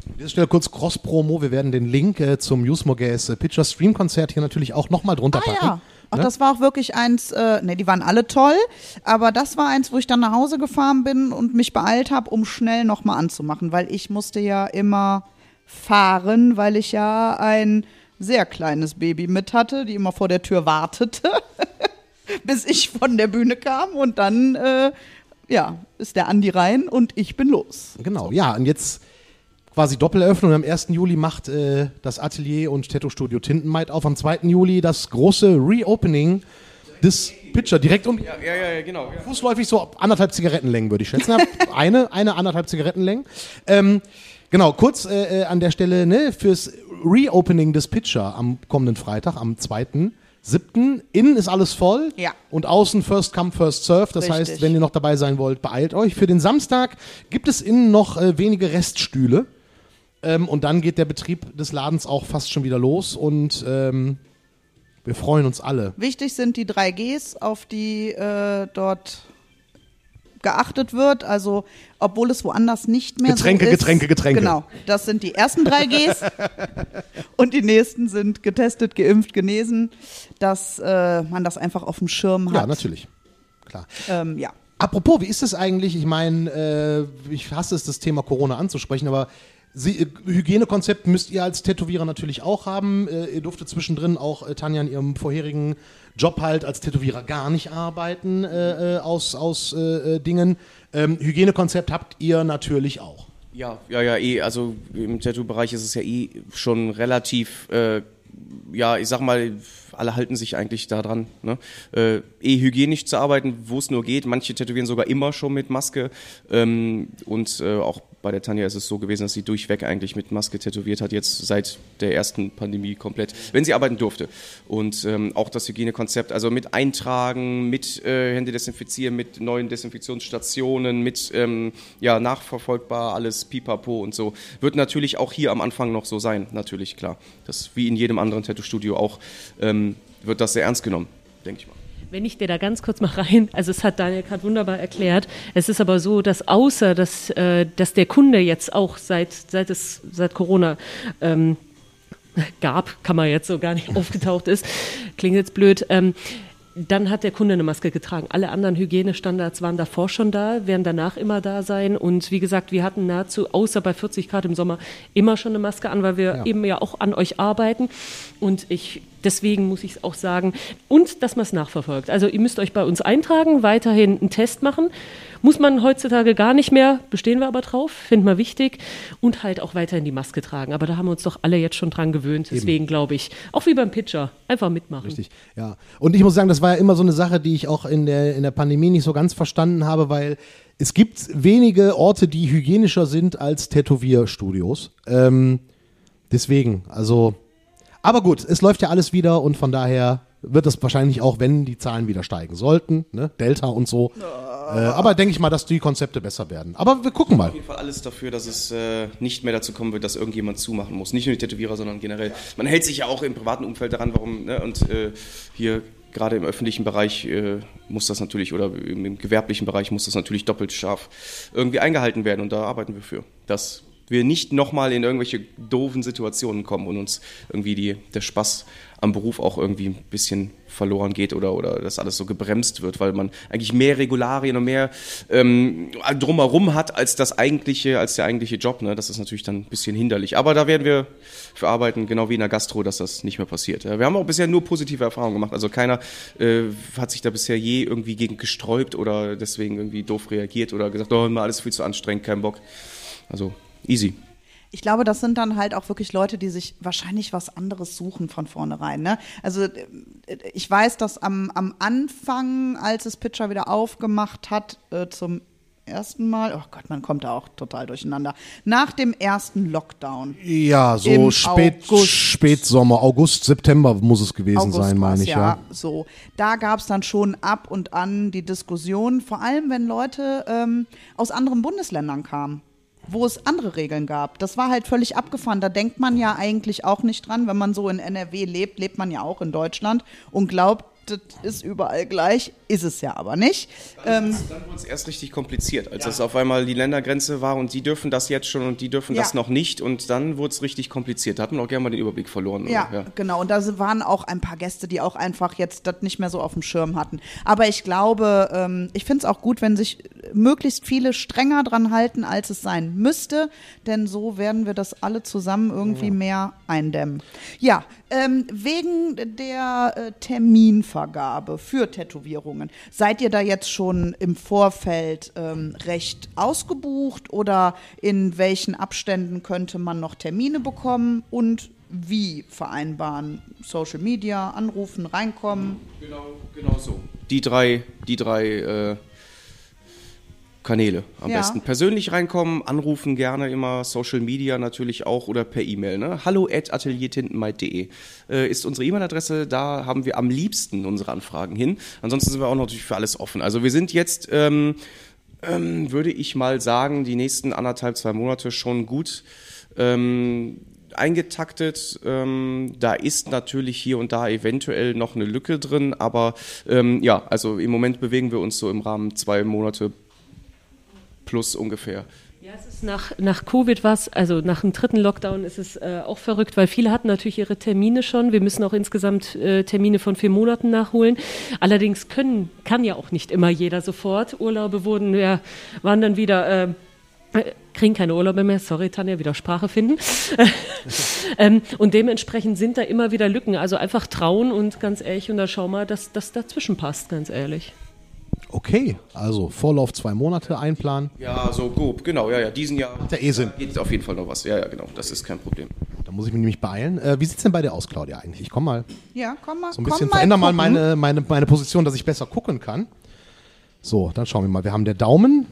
an dieser Stelle kurz Cross-Promo. Wir werden den Link äh, zum Usmogays äh, Picture Stream Konzert hier natürlich auch nochmal drunter Ah packen. ja. Ach, Ne? das war auch wirklich eins, äh, ne, die waren alle toll, aber das war eins, wo ich dann nach Hause gefahren bin und mich beeilt habe, um schnell nochmal anzumachen, weil ich musste ja immer fahren, weil ich ja ein sehr kleines Baby mit hatte, die immer vor der Tür wartete, bis ich von der Bühne kam und dann, äh, ja, ist der Andi rein und ich bin los. Genau, ja, und jetzt quasi Doppelöffnung. Am 1. Juli macht äh, das Atelier und Tattoo-Studio Tintenmaid auf. Am 2. Juli das große Reopening des Pitcher direkt um ja, ja, ja, genau. Ja. fußläufig so anderthalb Zigarettenlängen, würde ich schätzen. eine, eine anderthalb Zigarettenlängen. Ähm, genau, kurz äh, äh, an der Stelle ne, fürs Reopening des Pitcher am kommenden Freitag, am 2. Siebten. Innen ist alles voll Ja. und außen First Come, First Serve. Das Richtig. heißt, wenn ihr noch dabei sein wollt, beeilt euch. Für den Samstag gibt es innen noch äh, wenige Reststühle. Ähm, und dann geht der Betrieb des Ladens auch fast schon wieder los und ähm, wir freuen uns alle. Wichtig sind die drei Gs, auf die äh, dort geachtet wird. Also, obwohl es woanders nicht mehr Getränke, so ist. Getränke, Getränke. Genau, das sind die ersten drei Gs. und die nächsten sind getestet, geimpft, genesen, dass äh, man das einfach auf dem Schirm hat. Ja, natürlich. Klar. Ähm, ja. Apropos, wie ist es eigentlich? Ich meine, äh, ich hasse es, das Thema Corona anzusprechen, aber Sie, äh, Hygienekonzept müsst ihr als Tätowierer natürlich auch haben. Äh, ihr durftet zwischendrin auch äh, Tanja in ihrem vorherigen Job halt als Tätowierer gar nicht arbeiten äh, aus, aus äh, Dingen. Ähm, Hygienekonzept habt ihr natürlich auch. Ja, ja, ja, eh. Also im Tattoo-Bereich ist es ja eh schon relativ, äh, ja, ich sag mal, alle halten sich eigentlich daran, ne? äh, eh hygienisch zu arbeiten, wo es nur geht. Manche tätowieren sogar immer schon mit Maske. Ähm, und äh, auch bei der Tanja ist es so gewesen, dass sie durchweg eigentlich mit Maske tätowiert hat, jetzt seit der ersten Pandemie komplett, wenn sie arbeiten durfte. Und ähm, auch das Hygienekonzept, also mit Eintragen, mit äh, Hände desinfizieren, mit neuen Desinfektionsstationen, mit ähm, ja, nachverfolgbar, alles pipapo und so, wird natürlich auch hier am Anfang noch so sein, natürlich, klar. Das wie in jedem anderen Tattoo-Studio auch, ähm, wird das sehr ernst genommen, denke ich mal. Wenn ich dir da ganz kurz mal rein, also es hat Daniel gerade wunderbar erklärt. Es ist aber so, dass außer dass, äh, dass der Kunde jetzt auch seit seit es seit Corona ähm, gab, kann man jetzt so gar nicht aufgetaucht ist, klingt jetzt blöd. Ähm, dann hat der Kunde eine Maske getragen. Alle anderen Hygienestandards waren davor schon da, werden danach immer da sein. Und wie gesagt, wir hatten nahezu, außer bei 40 Grad im Sommer, immer schon eine Maske an, weil wir Ja. eben ja auch an euch arbeiten. Und ich, deswegen muss ich es auch sagen. Und dass man es nachverfolgt. Also ihr müsst euch bei uns eintragen, weiterhin einen Test machen. Muss man heutzutage gar nicht mehr, bestehen wir aber drauf, finden wir wichtig. Und halt auch weiterhin die Maske tragen. Aber da haben wir uns doch alle jetzt schon dran gewöhnt. Deswegen glaube ich, auch wie beim Pitcher, einfach mitmachen. Richtig, ja. Und ich muss sagen, das war ja immer so eine Sache, die ich auch in der, in der Pandemie nicht so ganz verstanden habe, weil es gibt wenige Orte, die hygienischer sind als Tätowierstudios. Ähm, deswegen, also. Aber gut, es läuft ja alles wieder und von daher wird es wahrscheinlich auch, wenn die Zahlen wieder steigen sollten, ne? Delta und so. Äh, aber denke ich mal, dass die Konzepte besser werden. Aber wir gucken mal. Auf jeden Fall alles dafür, dass es äh, nicht mehr dazu kommen wird, dass irgendjemand zumachen muss. Nicht nur die Tätowierer, sondern generell. Man hält sich ja auch im privaten Umfeld daran, warum, ne? und äh, hier gerade im öffentlichen Bereich äh, muss das natürlich, oder im, im gewerblichen Bereich muss das natürlich doppelt scharf irgendwie eingehalten werden und da arbeiten wir für. Dass wir nicht nochmal in irgendwelche doofen Situationen kommen und uns irgendwie die, der Spaß am Beruf auch irgendwie ein bisschen verloren geht oder, oder dass alles so gebremst wird, weil man eigentlich mehr Regularien und mehr ähm, drumherum hat als das eigentliche, als der eigentliche Job. Ne? Das ist natürlich dann ein bisschen hinderlich. Aber da werden wir für arbeiten, genau wie in der Gastro, dass das nicht mehr passiert. Wir haben auch bisher nur positive Erfahrungen gemacht. Also keiner äh, hat sich da bisher je irgendwie gegen gesträubt oder deswegen irgendwie doof reagiert oder gesagt, oh, immer alles viel zu anstrengend, kein Bock. Also easy. Ich glaube, das sind dann halt auch wirklich Leute, die sich wahrscheinlich was anderes suchen von vornherein. Ne? Also äh, ich weiß, dass am, am Anfang, als es Pitcher wieder aufgemacht hat, äh, zum ersten Mal, oh Gott, man kommt da auch total durcheinander, nach dem ersten Lockdown. Ja, so spät, August. Spätsommer, August, September muss es gewesen August sein, meine ich, ja. So, da gab es dann schon ab und an die Diskussion, vor allem wenn Leute ähm, aus anderen Bundesländern kamen, wo es andere Regeln gab. Das war halt völlig abgefahren. Da denkt man ja eigentlich auch nicht dran, wenn man so in NRW lebt, lebt man ja auch in Deutschland und glaubt, das ist überall gleich, ist es ja aber nicht. Ähm, Dann wurde es erst richtig kompliziert, als es auf einmal die Ländergrenze war und die dürfen das jetzt schon und die dürfen Ja. das noch nicht und dann wurde es richtig kompliziert. Da hat man auch gerne mal den Überblick verloren. oder? Ja, genau. Und da waren auch ein paar Gäste, die auch einfach jetzt das nicht mehr so auf dem Schirm hatten. Aber ich glaube, ähm, ich finde es auch gut, wenn sich möglichst viele strenger dran halten, als es sein müsste. Denn so werden wir das alle zusammen irgendwie mehr eindämmen. Ja, ähm, wegen der äh, Terminvergabe für Tätowierungen. Seid ihr da jetzt schon im Vorfeld ähm, recht ausgebucht oder in welchen Abständen könnte man noch Termine bekommen und wie vereinbaren? Social Media, anrufen, reinkommen. Genau, genau so. Die drei, die drei äh, Kanäle am Ja. besten. Persönlich reinkommen, anrufen gerne immer, Social Media natürlich auch oder per E-Mail. Ne? Hallo at ateliertintenmaid.de äh, ist unsere E-Mail-Adresse. Da haben wir am liebsten unsere Anfragen hin. Ansonsten sind wir auch natürlich für alles offen. Also wir sind jetzt, ähm, ähm, würde ich mal sagen, die nächsten anderthalb, zwei Monate schon gut ähm, eingetaktet. Ähm, da ist natürlich hier und da eventuell noch eine Lücke drin, aber ähm, ja, also im Moment bewegen wir uns so im Rahmen zwei Monate plus ungefähr. Ja, es ist nach, nach Covid was, also nach dem dritten Lockdown ist es äh, auch verrückt, weil viele hatten natürlich ihre Termine schon. Wir müssen auch insgesamt äh, Termine von vier Monaten nachholen. Allerdings können, kann ja auch nicht immer jeder sofort. Urlaube wurden, ja, waren dann wieder, äh, äh, kriegen keine Urlaube mehr, sorry Tanja, wieder Sprache finden. ähm, und dementsprechend sind da immer wieder Lücken. Also einfach trauen und ganz ehrlich, und da schau mal, dass das dazwischen passt, ganz ehrlich. Okay, also Vorlauf zwei Monate einplanen. Ja, so grob, genau, ja, ja, diesen Jahr der eh Sinn. geht auf jeden Fall noch was. Ja, ja, genau, das ist kein Problem. Da muss ich mich nämlich beeilen. Äh, wie sieht's denn bei dir aus, Claudia, eigentlich? Ich komm mal Ja, komm mal. so ein komm bisschen, mal veränder mal gucken. meine, meine, meine Position, dass ich besser gucken kann. So, dann schauen wir mal. Wir haben der Daumen.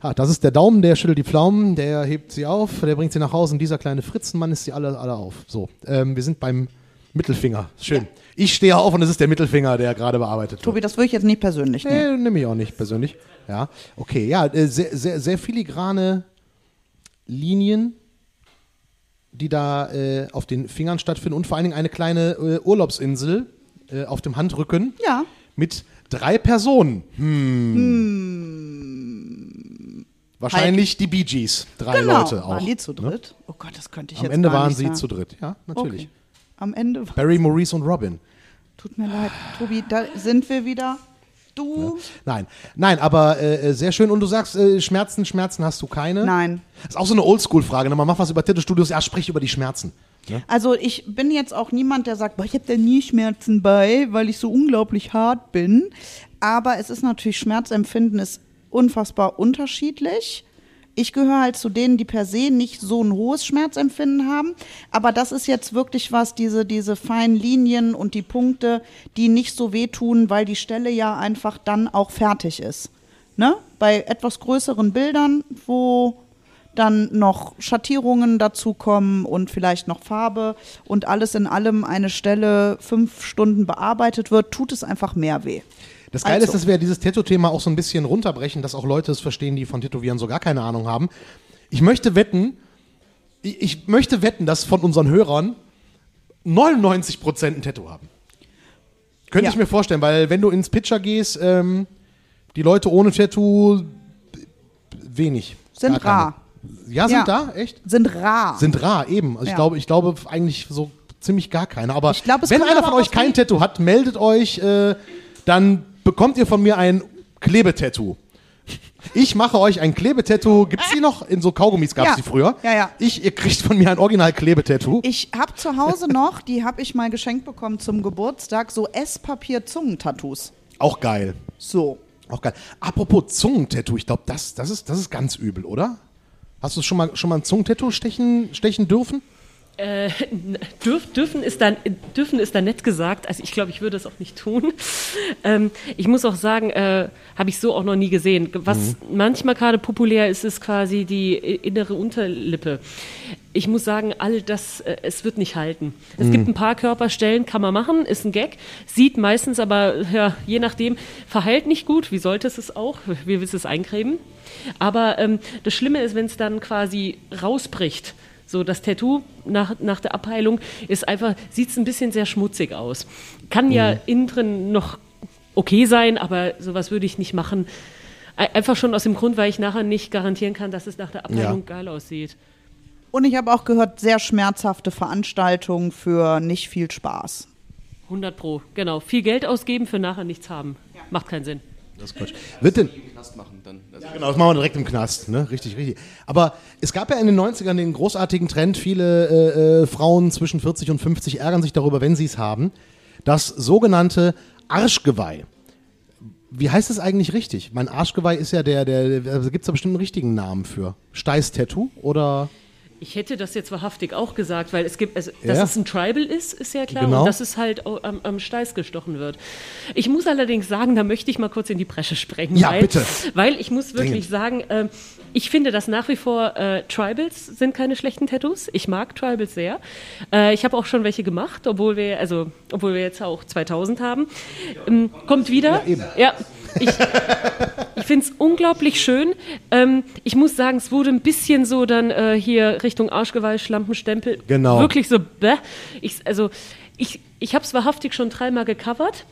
Ah, das ist der Daumen, der schüttelt die Pflaumen, der hebt sie auf, der bringt sie nach Hause und dieser kleine Fritzenmann ist sie alle, alle auf. So, ähm, wir sind beim Mittelfinger. Schön. Ich stehe auf und es ist der Mittelfinger, der gerade bearbeitet wird. Tobi, das würde ich jetzt nicht persönlich nehmen. Nee, nehme ich auch nicht persönlich. Ja, okay, ja, äh, sehr, sehr, sehr filigrane Linien, die da äh, auf den Fingern stattfinden und vor allen Dingen eine kleine äh, Urlaubsinsel äh, auf dem Handrücken Ja. mit drei Personen. Hm. Wahrscheinlich die Bee Gees, drei Genau. Leute auch. Waren die zu ne? dritt? Oh Gott, das könnte ich Am jetzt Ende gar waren sie sagen. zu dritt, ja, natürlich. Okay. Am Ende. Barry, Maurice und Robin. Tut mir leid, Tobi, da sind wir wieder. Du? Nein, nein, aber äh, äh, sehr schön. Und du sagst, äh, Schmerzen, Schmerzen hast du keine? Nein. Das ist auch so eine Oldschool-Frage. Ne? Man macht was über Tattoo-Studios, ja, sprich über die Schmerzen. Ne? Also ich bin jetzt auch niemand, der sagt, boah, ich habe da nie Schmerzen bei, weil ich so unglaublich hart bin. Aber es ist natürlich, Schmerzempfinden ist unfassbar unterschiedlich. Ich gehöre halt zu denen, die per se nicht so ein hohes Schmerzempfinden haben. Aber das ist jetzt wirklich was, diese, diese feinen Linien und die Punkte, die nicht so wehtun, weil die Stelle ja einfach dann auch fertig ist. Ne? Bei etwas größeren Bildern, wo dann noch Schattierungen dazukommen und vielleicht noch Farbe und alles in allem eine Stelle fünf Stunden bearbeitet wird, tut es einfach mehr weh. Das Geile Also. ist, dass wir dieses Tattoo-Thema auch so ein bisschen runterbrechen, dass auch Leute es verstehen, die von Tätowieren so gar keine Ahnung haben. Ich möchte wetten, ich, ich möchte wetten, dass von unseren Hörern 99% ein Tattoo haben. Könnte Ja. ich mir vorstellen, weil wenn du ins Pitcher gehst, ähm, die Leute ohne Tattoo wenig. Sind rar. Ja, sind Ja. da? Echt? Sind rar. Sind rar, eben. Also ich Ja. glaube, ich glaube eigentlich so ziemlich gar keine. Aber Ich es wenn einer von euch kein Tattoo hat, meldet euch, äh, dann bekommt ihr von mir ein Klebetattoo. Ich mache euch ein Klebetattoo. Gibt's die noch? In so Kaugummis gab's Ja. die früher. Ja, ja. Ich, ihr kriegt von mir ein original Klebetattoo. ich habe zu Hause noch, die habe ich mal geschenkt bekommen zum Geburtstag, so Esspapier-Zungen-Tattoos. Auch geil. So. Auch geil. Apropos Zungentattoo, ich glaube, das, das, ist, das ist ganz übel, oder? Hast du schon mal, schon mal ein Zungentattoo stechen, stechen dürfen? Äh, dürf, dürfen, ist dann, dürfen ist da nett gesagt. Also ich glaube, ich würde es auch nicht tun. Ähm, ich muss auch sagen, äh, habe ich so auch noch nie gesehen. Was manchmal gerade populär ist, ist quasi die innere Unterlippe. Ich muss sagen, all das, äh, es wird nicht halten. Es gibt ein paar Körperstellen, kann man machen, ist ein Gag, sieht meistens aber, ja, je nachdem, verheilt nicht gut. Wie sollte es es auch? Wie willst du es eincremen? Aber ähm, das Schlimme ist, wenn es dann quasi rausbricht. So, das Tattoo nach, nach der Abheilung ist einfach, sieht es ein bisschen sehr schmutzig aus. Kann ja innen drin noch okay sein, aber sowas würde ich nicht machen. Ei- Einfach schon aus dem Grund, weil ich nachher nicht garantieren kann, dass es nach der Abheilung geil aussieht. Und ich habe auch gehört, sehr schmerzhafte Veranstaltungen für nicht viel Spaß. 100 Pro, genau. Viel Geld ausgeben für nachher nichts haben. Macht keinen Sinn. Das ist Quatsch. Wird denn. Also, Genau, das machen wir direkt im Knast, ne? Richtig, richtig. Aber es gab ja in den 90ern den großartigen Trend, viele äh, äh, Frauen zwischen 40 und 50 ärgern sich darüber, wenn sie es haben, das sogenannte Arschgeweih. Wie heißt es eigentlich richtig? Mein Arschgeweih ist ja der, der, da gibt es da bestimmt einen richtigen Namen für. Steiß-Tattoo oder? Ich hätte das jetzt wahrhaftig auch gesagt, weil es gibt, also, dass Ja. es ein Tribal ist, ist ja klar, Genau. und dass es halt am, am Steiß gestochen wird. Ich muss allerdings sagen, da möchte ich mal kurz in die Bresche sprengen. Ja, weil, bitte. Weil ich muss wirklich sagen, ähm, ich finde, dass nach wie vor äh, Tribals sind keine schlechten Tattoos. Ich mag Tribals sehr. Äh, ich habe auch schon welche gemacht, obwohl wir, also, obwohl wir jetzt auch 2000 haben. Ähm, kommt wieder. Ja, ich, ich finde es unglaublich schön. Ähm, ich muss sagen, es wurde ein bisschen so dann äh, hier Richtung Arschgeweih, Schlampenstempel. Genau. Wirklich so, bäh. Ich, also, ich, ich habe es wahrhaftig schon dreimal gecovert.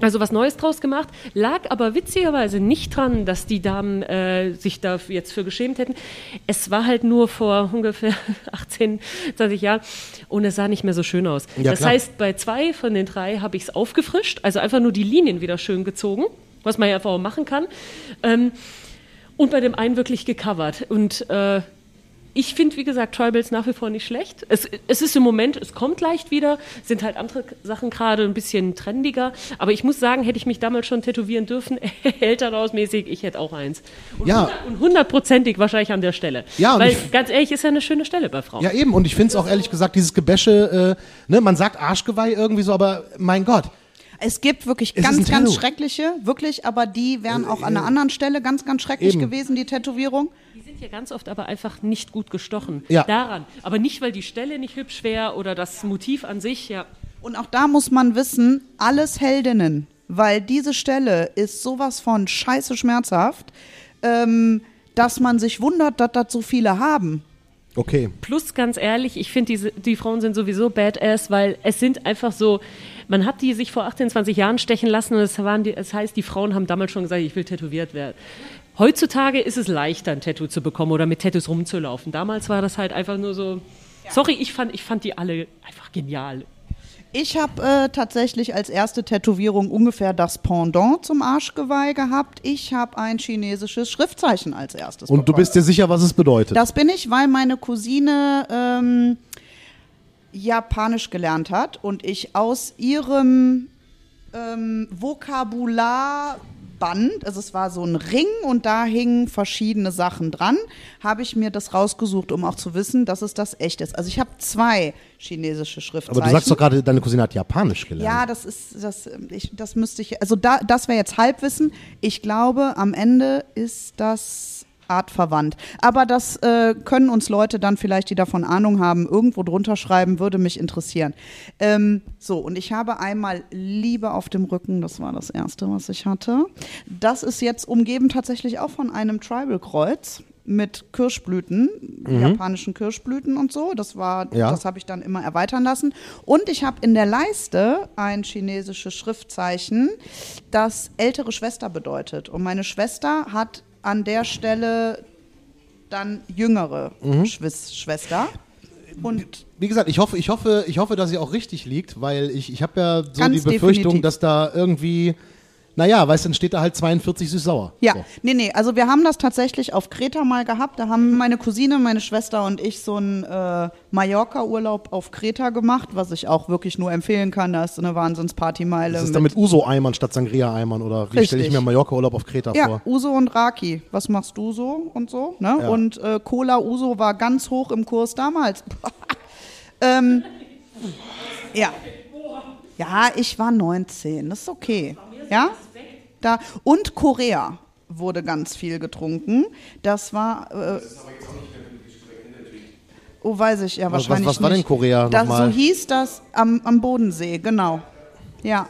Also was Neues draus gemacht, lag aber witzigerweise nicht dran, dass die Damen äh, sich da jetzt für geschämt hätten. Es war halt nur vor ungefähr 18, 20 Jahren und es sah nicht mehr so schön aus. Ja, das klar. heißt, bei zwei von den drei habe ich es aufgefrischt, also einfach nur die Linien wieder schön gezogen, was man ja einfach auch machen kann. Ähm, und bei dem einen wirklich gecovert. Und äh, ich finde, wie gesagt, Tribals nach wie vor nicht schlecht. Es, es ist im Moment, es kommt leicht wieder, sind halt andere Sachen gerade ein bisschen trendiger. Aber ich muss sagen, hätte ich mich damals schon tätowieren dürfen, elternhausmäßig, ich hätte auch eins. Und Ja. hundert- Und hundertprozentig wahrscheinlich an der Stelle. Ja, Weil, ich- ganz ehrlich, ist ja eine schöne Stelle bei Frauen. Ja, eben. Und ich finde es auch ehrlich gesagt, dieses Gebäsche, äh, ne, man sagt Arschgeweih irgendwie so, aber mein Gott. Es gibt wirklich Es ganz, ganz schreckliche, wirklich, aber die wären auch an einer anderen Stelle ganz, ganz schrecklich Eben. gewesen, die Tätowierung. Die sind ja ganz oft aber einfach nicht gut gestochen. Ja. Daran. Aber nicht, weil die Stelle nicht hübsch wäre oder das Motiv an sich, ja. Und auch da muss man wissen, alles Heldinnen, weil diese Stelle ist sowas von scheiße schmerzhaft, ähm, dass man sich wundert, dass das so viele haben. Okay. Plus ganz ehrlich, ich finde, diese- die Frauen sind sowieso badass, weil es sind einfach so, man hat die sich vor 18, 20 Jahren stechen lassen und es waren die, heißt, die Frauen haben damals schon gesagt, ich will tätowiert werden. Heutzutage ist es leichter, ein Tattoo zu bekommen oder mit Tattoos rumzulaufen. Damals war das halt einfach nur so, sorry, ich fand, ich fand die alle einfach genial. Ich habe äh, tatsächlich als erste Tätowierung ungefähr das Pendant zum Arschgeweih gehabt. Ich habe ein chinesisches Schriftzeichen als erstes. Und du bekommen. bist dir sicher, was es bedeutet? Das bin ich, weil meine Cousine ähm, Japanisch gelernt hat und ich aus ihrem ähm, Vokabularband, also es war so ein Ring und da hingen verschiedene Sachen dran, habe ich mir das rausgesucht, um auch zu wissen, dass es das echt ist. Also ich habe zwei chinesische Schriftzeichen. Aber du sagst doch gerade, deine Cousine hat Japanisch gelernt. Ja, das ist, das, ich, das müsste ich, also da, das wäre jetzt Halbwissen. Ich glaube, am Ende ist das artverwandt. Aber das äh, können uns Leute dann vielleicht, die davon Ahnung haben, irgendwo drunter schreiben, würde mich interessieren. Ähm, so, und ich habe einmal Liebe auf dem Rücken, das war das erste, was ich hatte. Das ist jetzt umgeben tatsächlich auch von einem Tribal-Kreuz mit Kirschblüten, japanischen Kirschblüten und so. Das war, Ja. das habe ich dann immer erweitern lassen. Und ich habe in der Leiste ein chinesisches Schriftzeichen, das ältere Schwester bedeutet. Und meine Schwester hat an der Stelle dann jüngere Mhm. Schwester. Und Wie gesagt, ich hoffe, ich hoffe, ich hoffe, dass sie auch richtig liegt, weil ich, ich habe ja so die Befürchtung, definitiv. dass da irgendwie, naja, weißt du, dann steht da halt 42 süß-sauer. ja, So. nee, nee, also wir haben das tatsächlich auf Kreta mal gehabt. Da haben meine Cousine, meine Schwester und ich so einen äh, Mallorca-Urlaub auf Kreta gemacht, was ich auch wirklich nur empfehlen kann. Da ist so eine Wahnsinnspartymeile. Das ist dann mit Uso-Eimern statt Sangria-Eimern oder wie stelle ich mir Mallorca-Urlaub auf Kreta Ja, vor? Uso und Raki. Was machst du so und so? Ne? Ja. Und äh, Cola Uso war ganz hoch im Kurs damals. ähm, ja. Ja, ich war 19. Das ist okay. Ja? Da, und Korea wurde ganz viel getrunken. Das war. Äh, oh, weiß ich ja Was- was- wahrscheinlich was war denn nicht. Korea Das, nochmal? so hieß das am, am Bodensee, genau. Ja.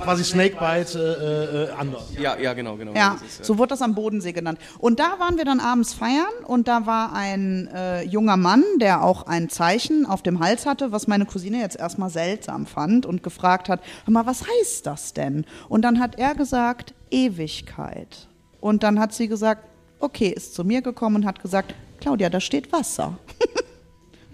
Quasi Snakebite äh, äh, anders. Ja, ja, genau, genau. Ja, ist, so wurde das am Bodensee genannt. Und da waren wir dann abends feiern und da war ein äh, junger Mann, der auch ein Zeichen auf dem Hals hatte, was meine Cousine jetzt erstmal seltsam fand und gefragt hat, hör mal, was heißt das denn? Und dann hat er gesagt, Ewigkeit. Und dann hat sie gesagt, okay, ist zu mir gekommen und hat gesagt, Claudia, da steht Wasser.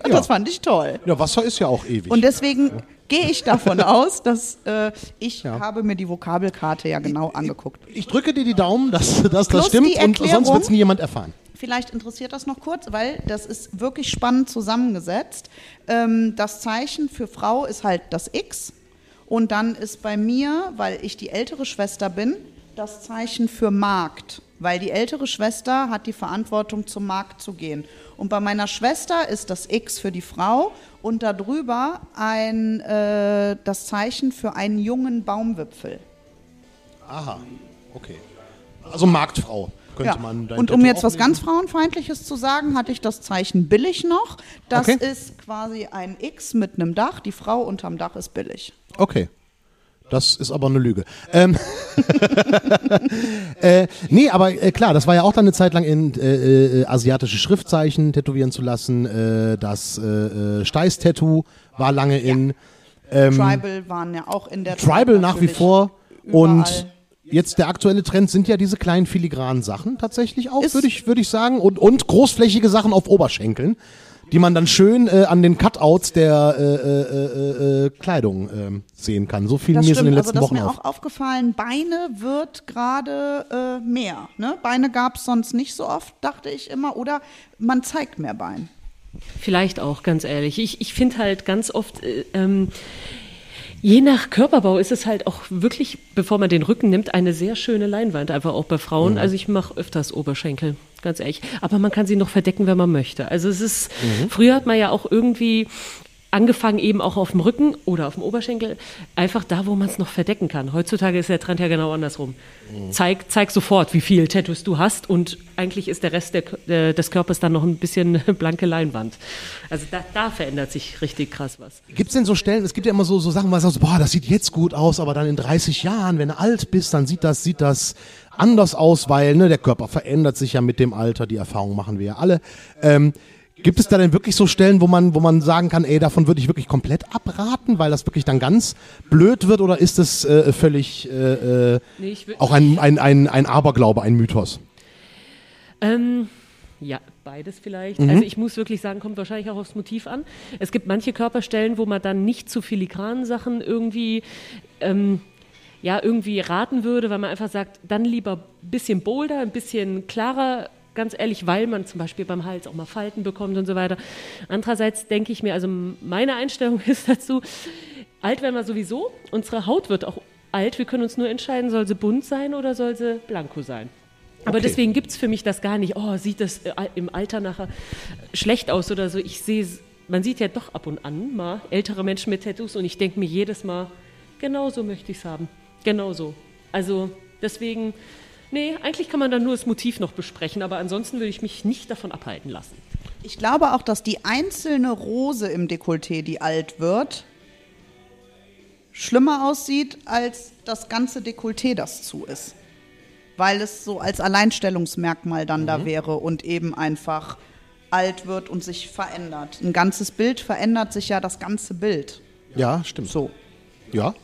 und Ja. das fand ich toll. Ja, Wasser ist ja auch ewig. Und deswegen gehe ich davon aus, dass äh, ich Ja. habe mir die Vokabelkarte ja genau angeguckt. ich drücke dir die Daumen, dass, dass das stimmt und sonst wird es nie jemand erfahren. Vielleicht interessiert das noch kurz, weil das ist wirklich spannend zusammengesetzt. Ähm, das Zeichen für Frau ist halt das X. Und dann ist bei mir, weil ich die ältere Schwester bin, das Zeichen für Markt. Weil die ältere Schwester hat die Verantwortung, zum Markt zu gehen. Und bei meiner Schwester ist das X für die Frau und darüber ein, äh, das Zeichen für einen jungen Baumwipfel. Aha, okay. Also Marktfrau könnte Ja. man Und um jetzt was lesen. ganz Frauenfeindliches zu sagen, hatte ich das Zeichen billig noch. Das Okay. ist quasi ein X mit einem Dach. Die Frau unterm Dach ist billig. Okay. Das ist aber eine Lüge. Ähm, äh, nee, aber äh, klar, das war ja auch dann eine Zeit lang in äh, äh, asiatische Schriftzeichen tätowieren zu lassen. Äh, das äh, äh, Steiß-Tattoo war lange in. Tribal waren ja auch in der Ähm, Tribal nach wie vor. überall. Und jetzt der aktuelle Trend sind ja diese kleinen filigranen Sachen tatsächlich auch, würde ich, würde ich sagen. Und, und großflächige Sachen auf Oberschenkeln, die man dann schön äh, an den Cutouts der äh, äh, äh, äh, Kleidung ähm, sehen kann. So Das mir es in stimmt, den also letzten das ist Wochen mir auf. auch aufgefallen. Beine wird gerade äh, mehr. Ne? Beine gab es sonst nicht so oft, dachte ich immer. Oder man zeigt mehr Bein. Vielleicht auch, ganz ehrlich. Ich, ich finde halt ganz oft, äh, ähm, je nach Körperbau ist es halt auch wirklich, bevor man den Rücken nimmt, eine sehr schöne Leinwand, einfach auch bei Frauen. Mhm. Also ich mache öfters Oberschenkel, ganz ehrlich. Aber man kann sie noch verdecken, wenn man möchte. Also es ist, Mhm. früher hat man ja auch irgendwie angefangen eben auch auf dem Rücken oder auf dem Oberschenkel, einfach da, wo man es noch verdecken kann. Heutzutage ist der Trend ja genau andersrum. Zeig, zeig sofort, wie viel Tattoos du hast und eigentlich ist der Rest der, der, des Körpers dann noch ein bisschen blanke Leinwand. Also da, da verändert sich richtig krass was. Gibt es denn so Stellen, es gibt ja immer so, so Sachen, wo man sagt, boah, das sieht jetzt gut aus, aber dann in 30 Jahren, wenn du alt bist, dann sieht das, sieht das anders aus, weil ne, der Körper verändert sich ja mit dem Alter, die Erfahrung machen wir ja alle. Ähm, Gibt es da denn wirklich so Stellen, wo man, wo man sagen kann, ey, davon würde ich wirklich komplett abraten, weil das wirklich dann ganz blöd wird oder ist es äh, völlig äh, äh, Nee, auch ein, ein, ein, ein Aberglaube, ein Mythos? Ähm, ja, beides vielleicht. Mhm. Also ich muss wirklich sagen, kommt wahrscheinlich auch aufs Motiv an. Es gibt manche Körperstellen, wo man dann nicht zu filigranen Sachen irgendwie, ähm, ja, irgendwie raten würde, weil man einfach sagt, dann lieber ein bisschen bolder, ein bisschen klarer, ganz ehrlich, weil man zum Beispiel beim Hals auch mal Falten bekommt und so weiter. Andererseits denke ich mir, also meine Einstellung ist dazu, alt werden wir sowieso, unsere Haut wird auch alt, wir können uns nur entscheiden, soll sie bunt sein oder soll sie blanko sein. Aber Okay. deswegen gibt es für mich das gar nicht, oh, sieht das äh, im Alter nachher schlecht aus oder so. Ich sehe, man sieht ja doch ab und an mal ältere Menschen mit Tattoos und ich denke mir jedes Mal, genau so möchte ich es haben. Genau so. Also deswegen, nee, eigentlich kann man dann nur das Motiv noch besprechen, aber ansonsten würde ich mich nicht davon abhalten lassen. Ich glaube auch, dass die einzelne Rose im Dekolleté, die alt wird, schlimmer aussieht als das ganze Dekolleté, das zu ist. Weil es so als Alleinstellungsmerkmal dann da wäre und eben einfach alt wird und sich verändert. Ein ganzes Bild verändert sich ja das ganze Bild. Ja, stimmt. So. Ja,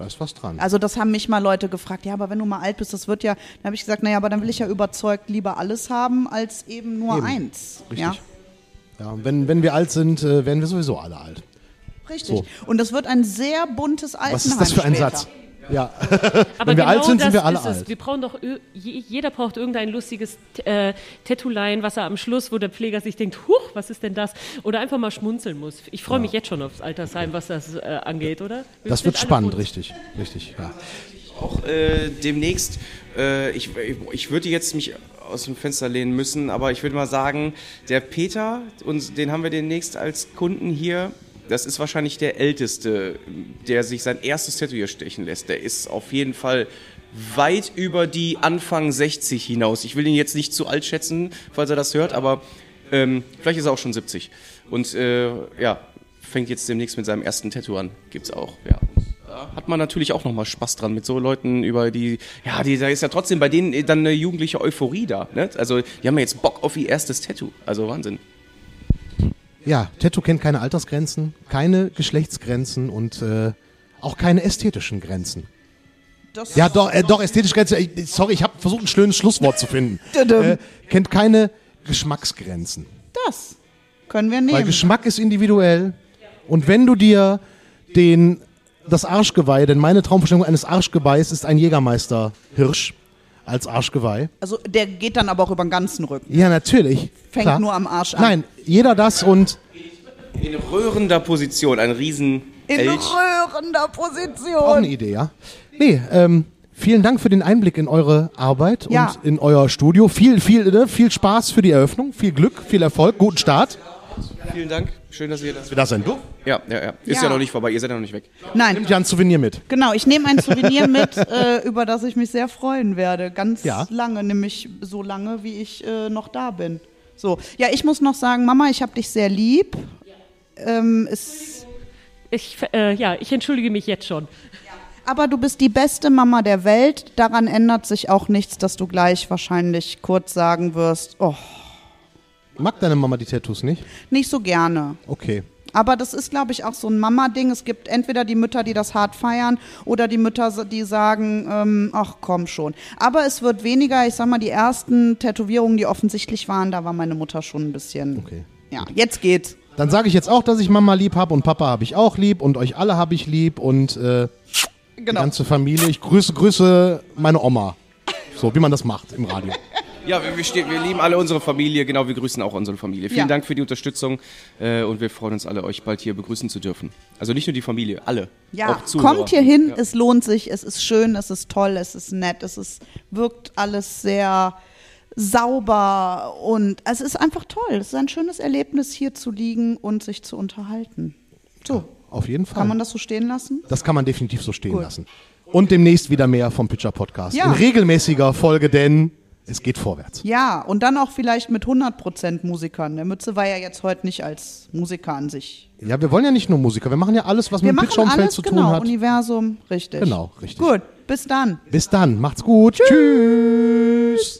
da ist was dran. Also das haben mich mal Leute gefragt, ja, aber wenn du mal alt bist, das wird ja, dann habe ich gesagt, naja, aber dann will ich ja überzeugt lieber alles haben, als eben nur Eben. eins. Richtig. Ja? Ja, wenn, wenn wir alt sind, äh, werden wir sowieso alle alt. Richtig. So. Und das wird ein sehr buntes Altenheim Was ist das für ein später. Satz? Ja, Aber Wenn wir genau alt sind, sind wir alle ist es. alt. Wir brauchen doch, jeder braucht irgendein lustiges äh, Tattoo-Line, was er am Schluss, wo der Pfleger sich denkt, huch, was ist denn das? Oder einfach mal schmunzeln muss. Ich freue mich jetzt schon aufs Altersheim, was das äh, angeht, oder? Wir das wird spannend, bunt. richtig. Richtig, ja. auch äh, demnächst, äh, ich, ich würde jetzt mich aus dem Fenster lehnen müssen, aber ich würde mal sagen, der Peter, und den haben wir demnächst als Kunden hier, das ist wahrscheinlich der Älteste, der sich sein erstes Tattoo hier stechen lässt. Der ist auf jeden Fall weit über die Anfang 60 hinaus. Ich will ihn jetzt nicht zu alt schätzen, falls er das hört, aber ähm, vielleicht ist er auch schon 70. Und äh, ja, fängt jetzt demnächst mit seinem ersten Tattoo an. Gibt's auch, ja. Hat man natürlich auch nochmal Spaß dran mit so Leuten über die, ja, die, da ist ja trotzdem bei denen dann eine jugendliche Euphorie da. Ne? Also die haben ja jetzt Bock auf ihr erstes Tattoo. Also Wahnsinn. Ja, Tattoo kennt keine Altersgrenzen, keine Geschlechtsgrenzen und äh, auch keine ästhetischen Grenzen. Das Ja, doch, äh, doch ästhetische Grenzen. Ich, sorry, ich habe versucht, ein schönes Schlusswort zu finden. Äh, kennt keine Geschmacksgrenzen. Das können wir Weil nehmen. Geschmack ist individuell. Und wenn du dir den, das Arschgeweih, denn meine Traumvorstellung eines Arschgeweihs ist ein Jägermeister-Hirsch als Arschgeweih. Also der geht dann aber auch über den ganzen Rücken. Ja, natürlich. Fängt klar. nur am Arsch an. Nein, jeder das und In röhrender Position, ein riesen In Elch. rührender auch eine Position. Idee, ja. Nee, ähm, vielen Dank für den Einblick in eure Arbeit Ja. und in euer Studio. Viel, viel, ne, viel Spaß für die Eröffnung, viel Glück, viel Erfolg, guten Start. Vielen Dank. Schön, dass ihr das. Das ein Du? Ja, ja, ja. Ist ja. Ja. noch nicht vorbei. Ihr seid ja noch nicht weg. Nein, Nimmt ja ein Souvenir mit. genau. Ich nehme ein Souvenir mit, äh, über das ich mich sehr freuen werde. Ganz Ja. lange, nämlich so lange, wie ich äh, noch da bin. So, ja, ich muss noch sagen, Mama, ich habe dich sehr lieb. Ähm, es, Ich, äh, ja, ich entschuldige mich jetzt schon. aber du bist die beste Mama der Welt. Daran ändert sich auch nichts, dass du gleich wahrscheinlich kurz sagen wirst, oh, Mag deine Mama die Tattoos nicht? nicht so gerne. Okay. Aber das ist, glaube ich, auch so ein Mama-Ding. Es gibt entweder die Mütter, die das hart feiern, oder die Mütter, die sagen, ähm, ach komm schon. Aber es wird weniger. Ich sag mal, die ersten Tätowierungen, die offensichtlich waren, da war meine Mutter schon ein bisschen. Okay. Ja, jetzt geht's. Dann sage ich jetzt auch, dass ich Mama lieb habe und Papa habe ich auch lieb und euch alle habe ich lieb und äh, die Genau. ganze Familie. Ich grüße, grüße meine Oma. So, wie man das macht im Radio. Ja, wir, wir, wir lieben alle unsere Familie, genau, wir grüßen auch unsere Familie. Vielen Ja. Dank für die Unterstützung äh, und wir freuen uns alle, euch bald hier begrüßen zu dürfen. Also nicht nur die Familie, alle. Ja, kommt hier hin, Ja. es lohnt sich, es ist schön, es ist toll, es ist nett, es ist, wirkt alles sehr sauber und es ist einfach toll. Es ist ein schönes Erlebnis, hier zu liegen und sich zu unterhalten. So, Auf jeden Fall. kann man das so stehen lassen? Das kann man definitiv so stehen Gut. lassen. Und demnächst wieder mehr vom Pitcher Podcast. Ja. In regelmäßiger Folge, denn es geht vorwärts. Ja, und dann auch vielleicht mit 100% Musikern. Der Mütze war ja jetzt heute nicht als Musiker an sich. Ja, wir wollen ja nicht nur Musiker, wir machen ja alles, was Wir mit alles, zu tun genau, hat. Universum, richtig. Genau, richtig. Gut, bis dann. Bis dann, macht's gut. Tschüss.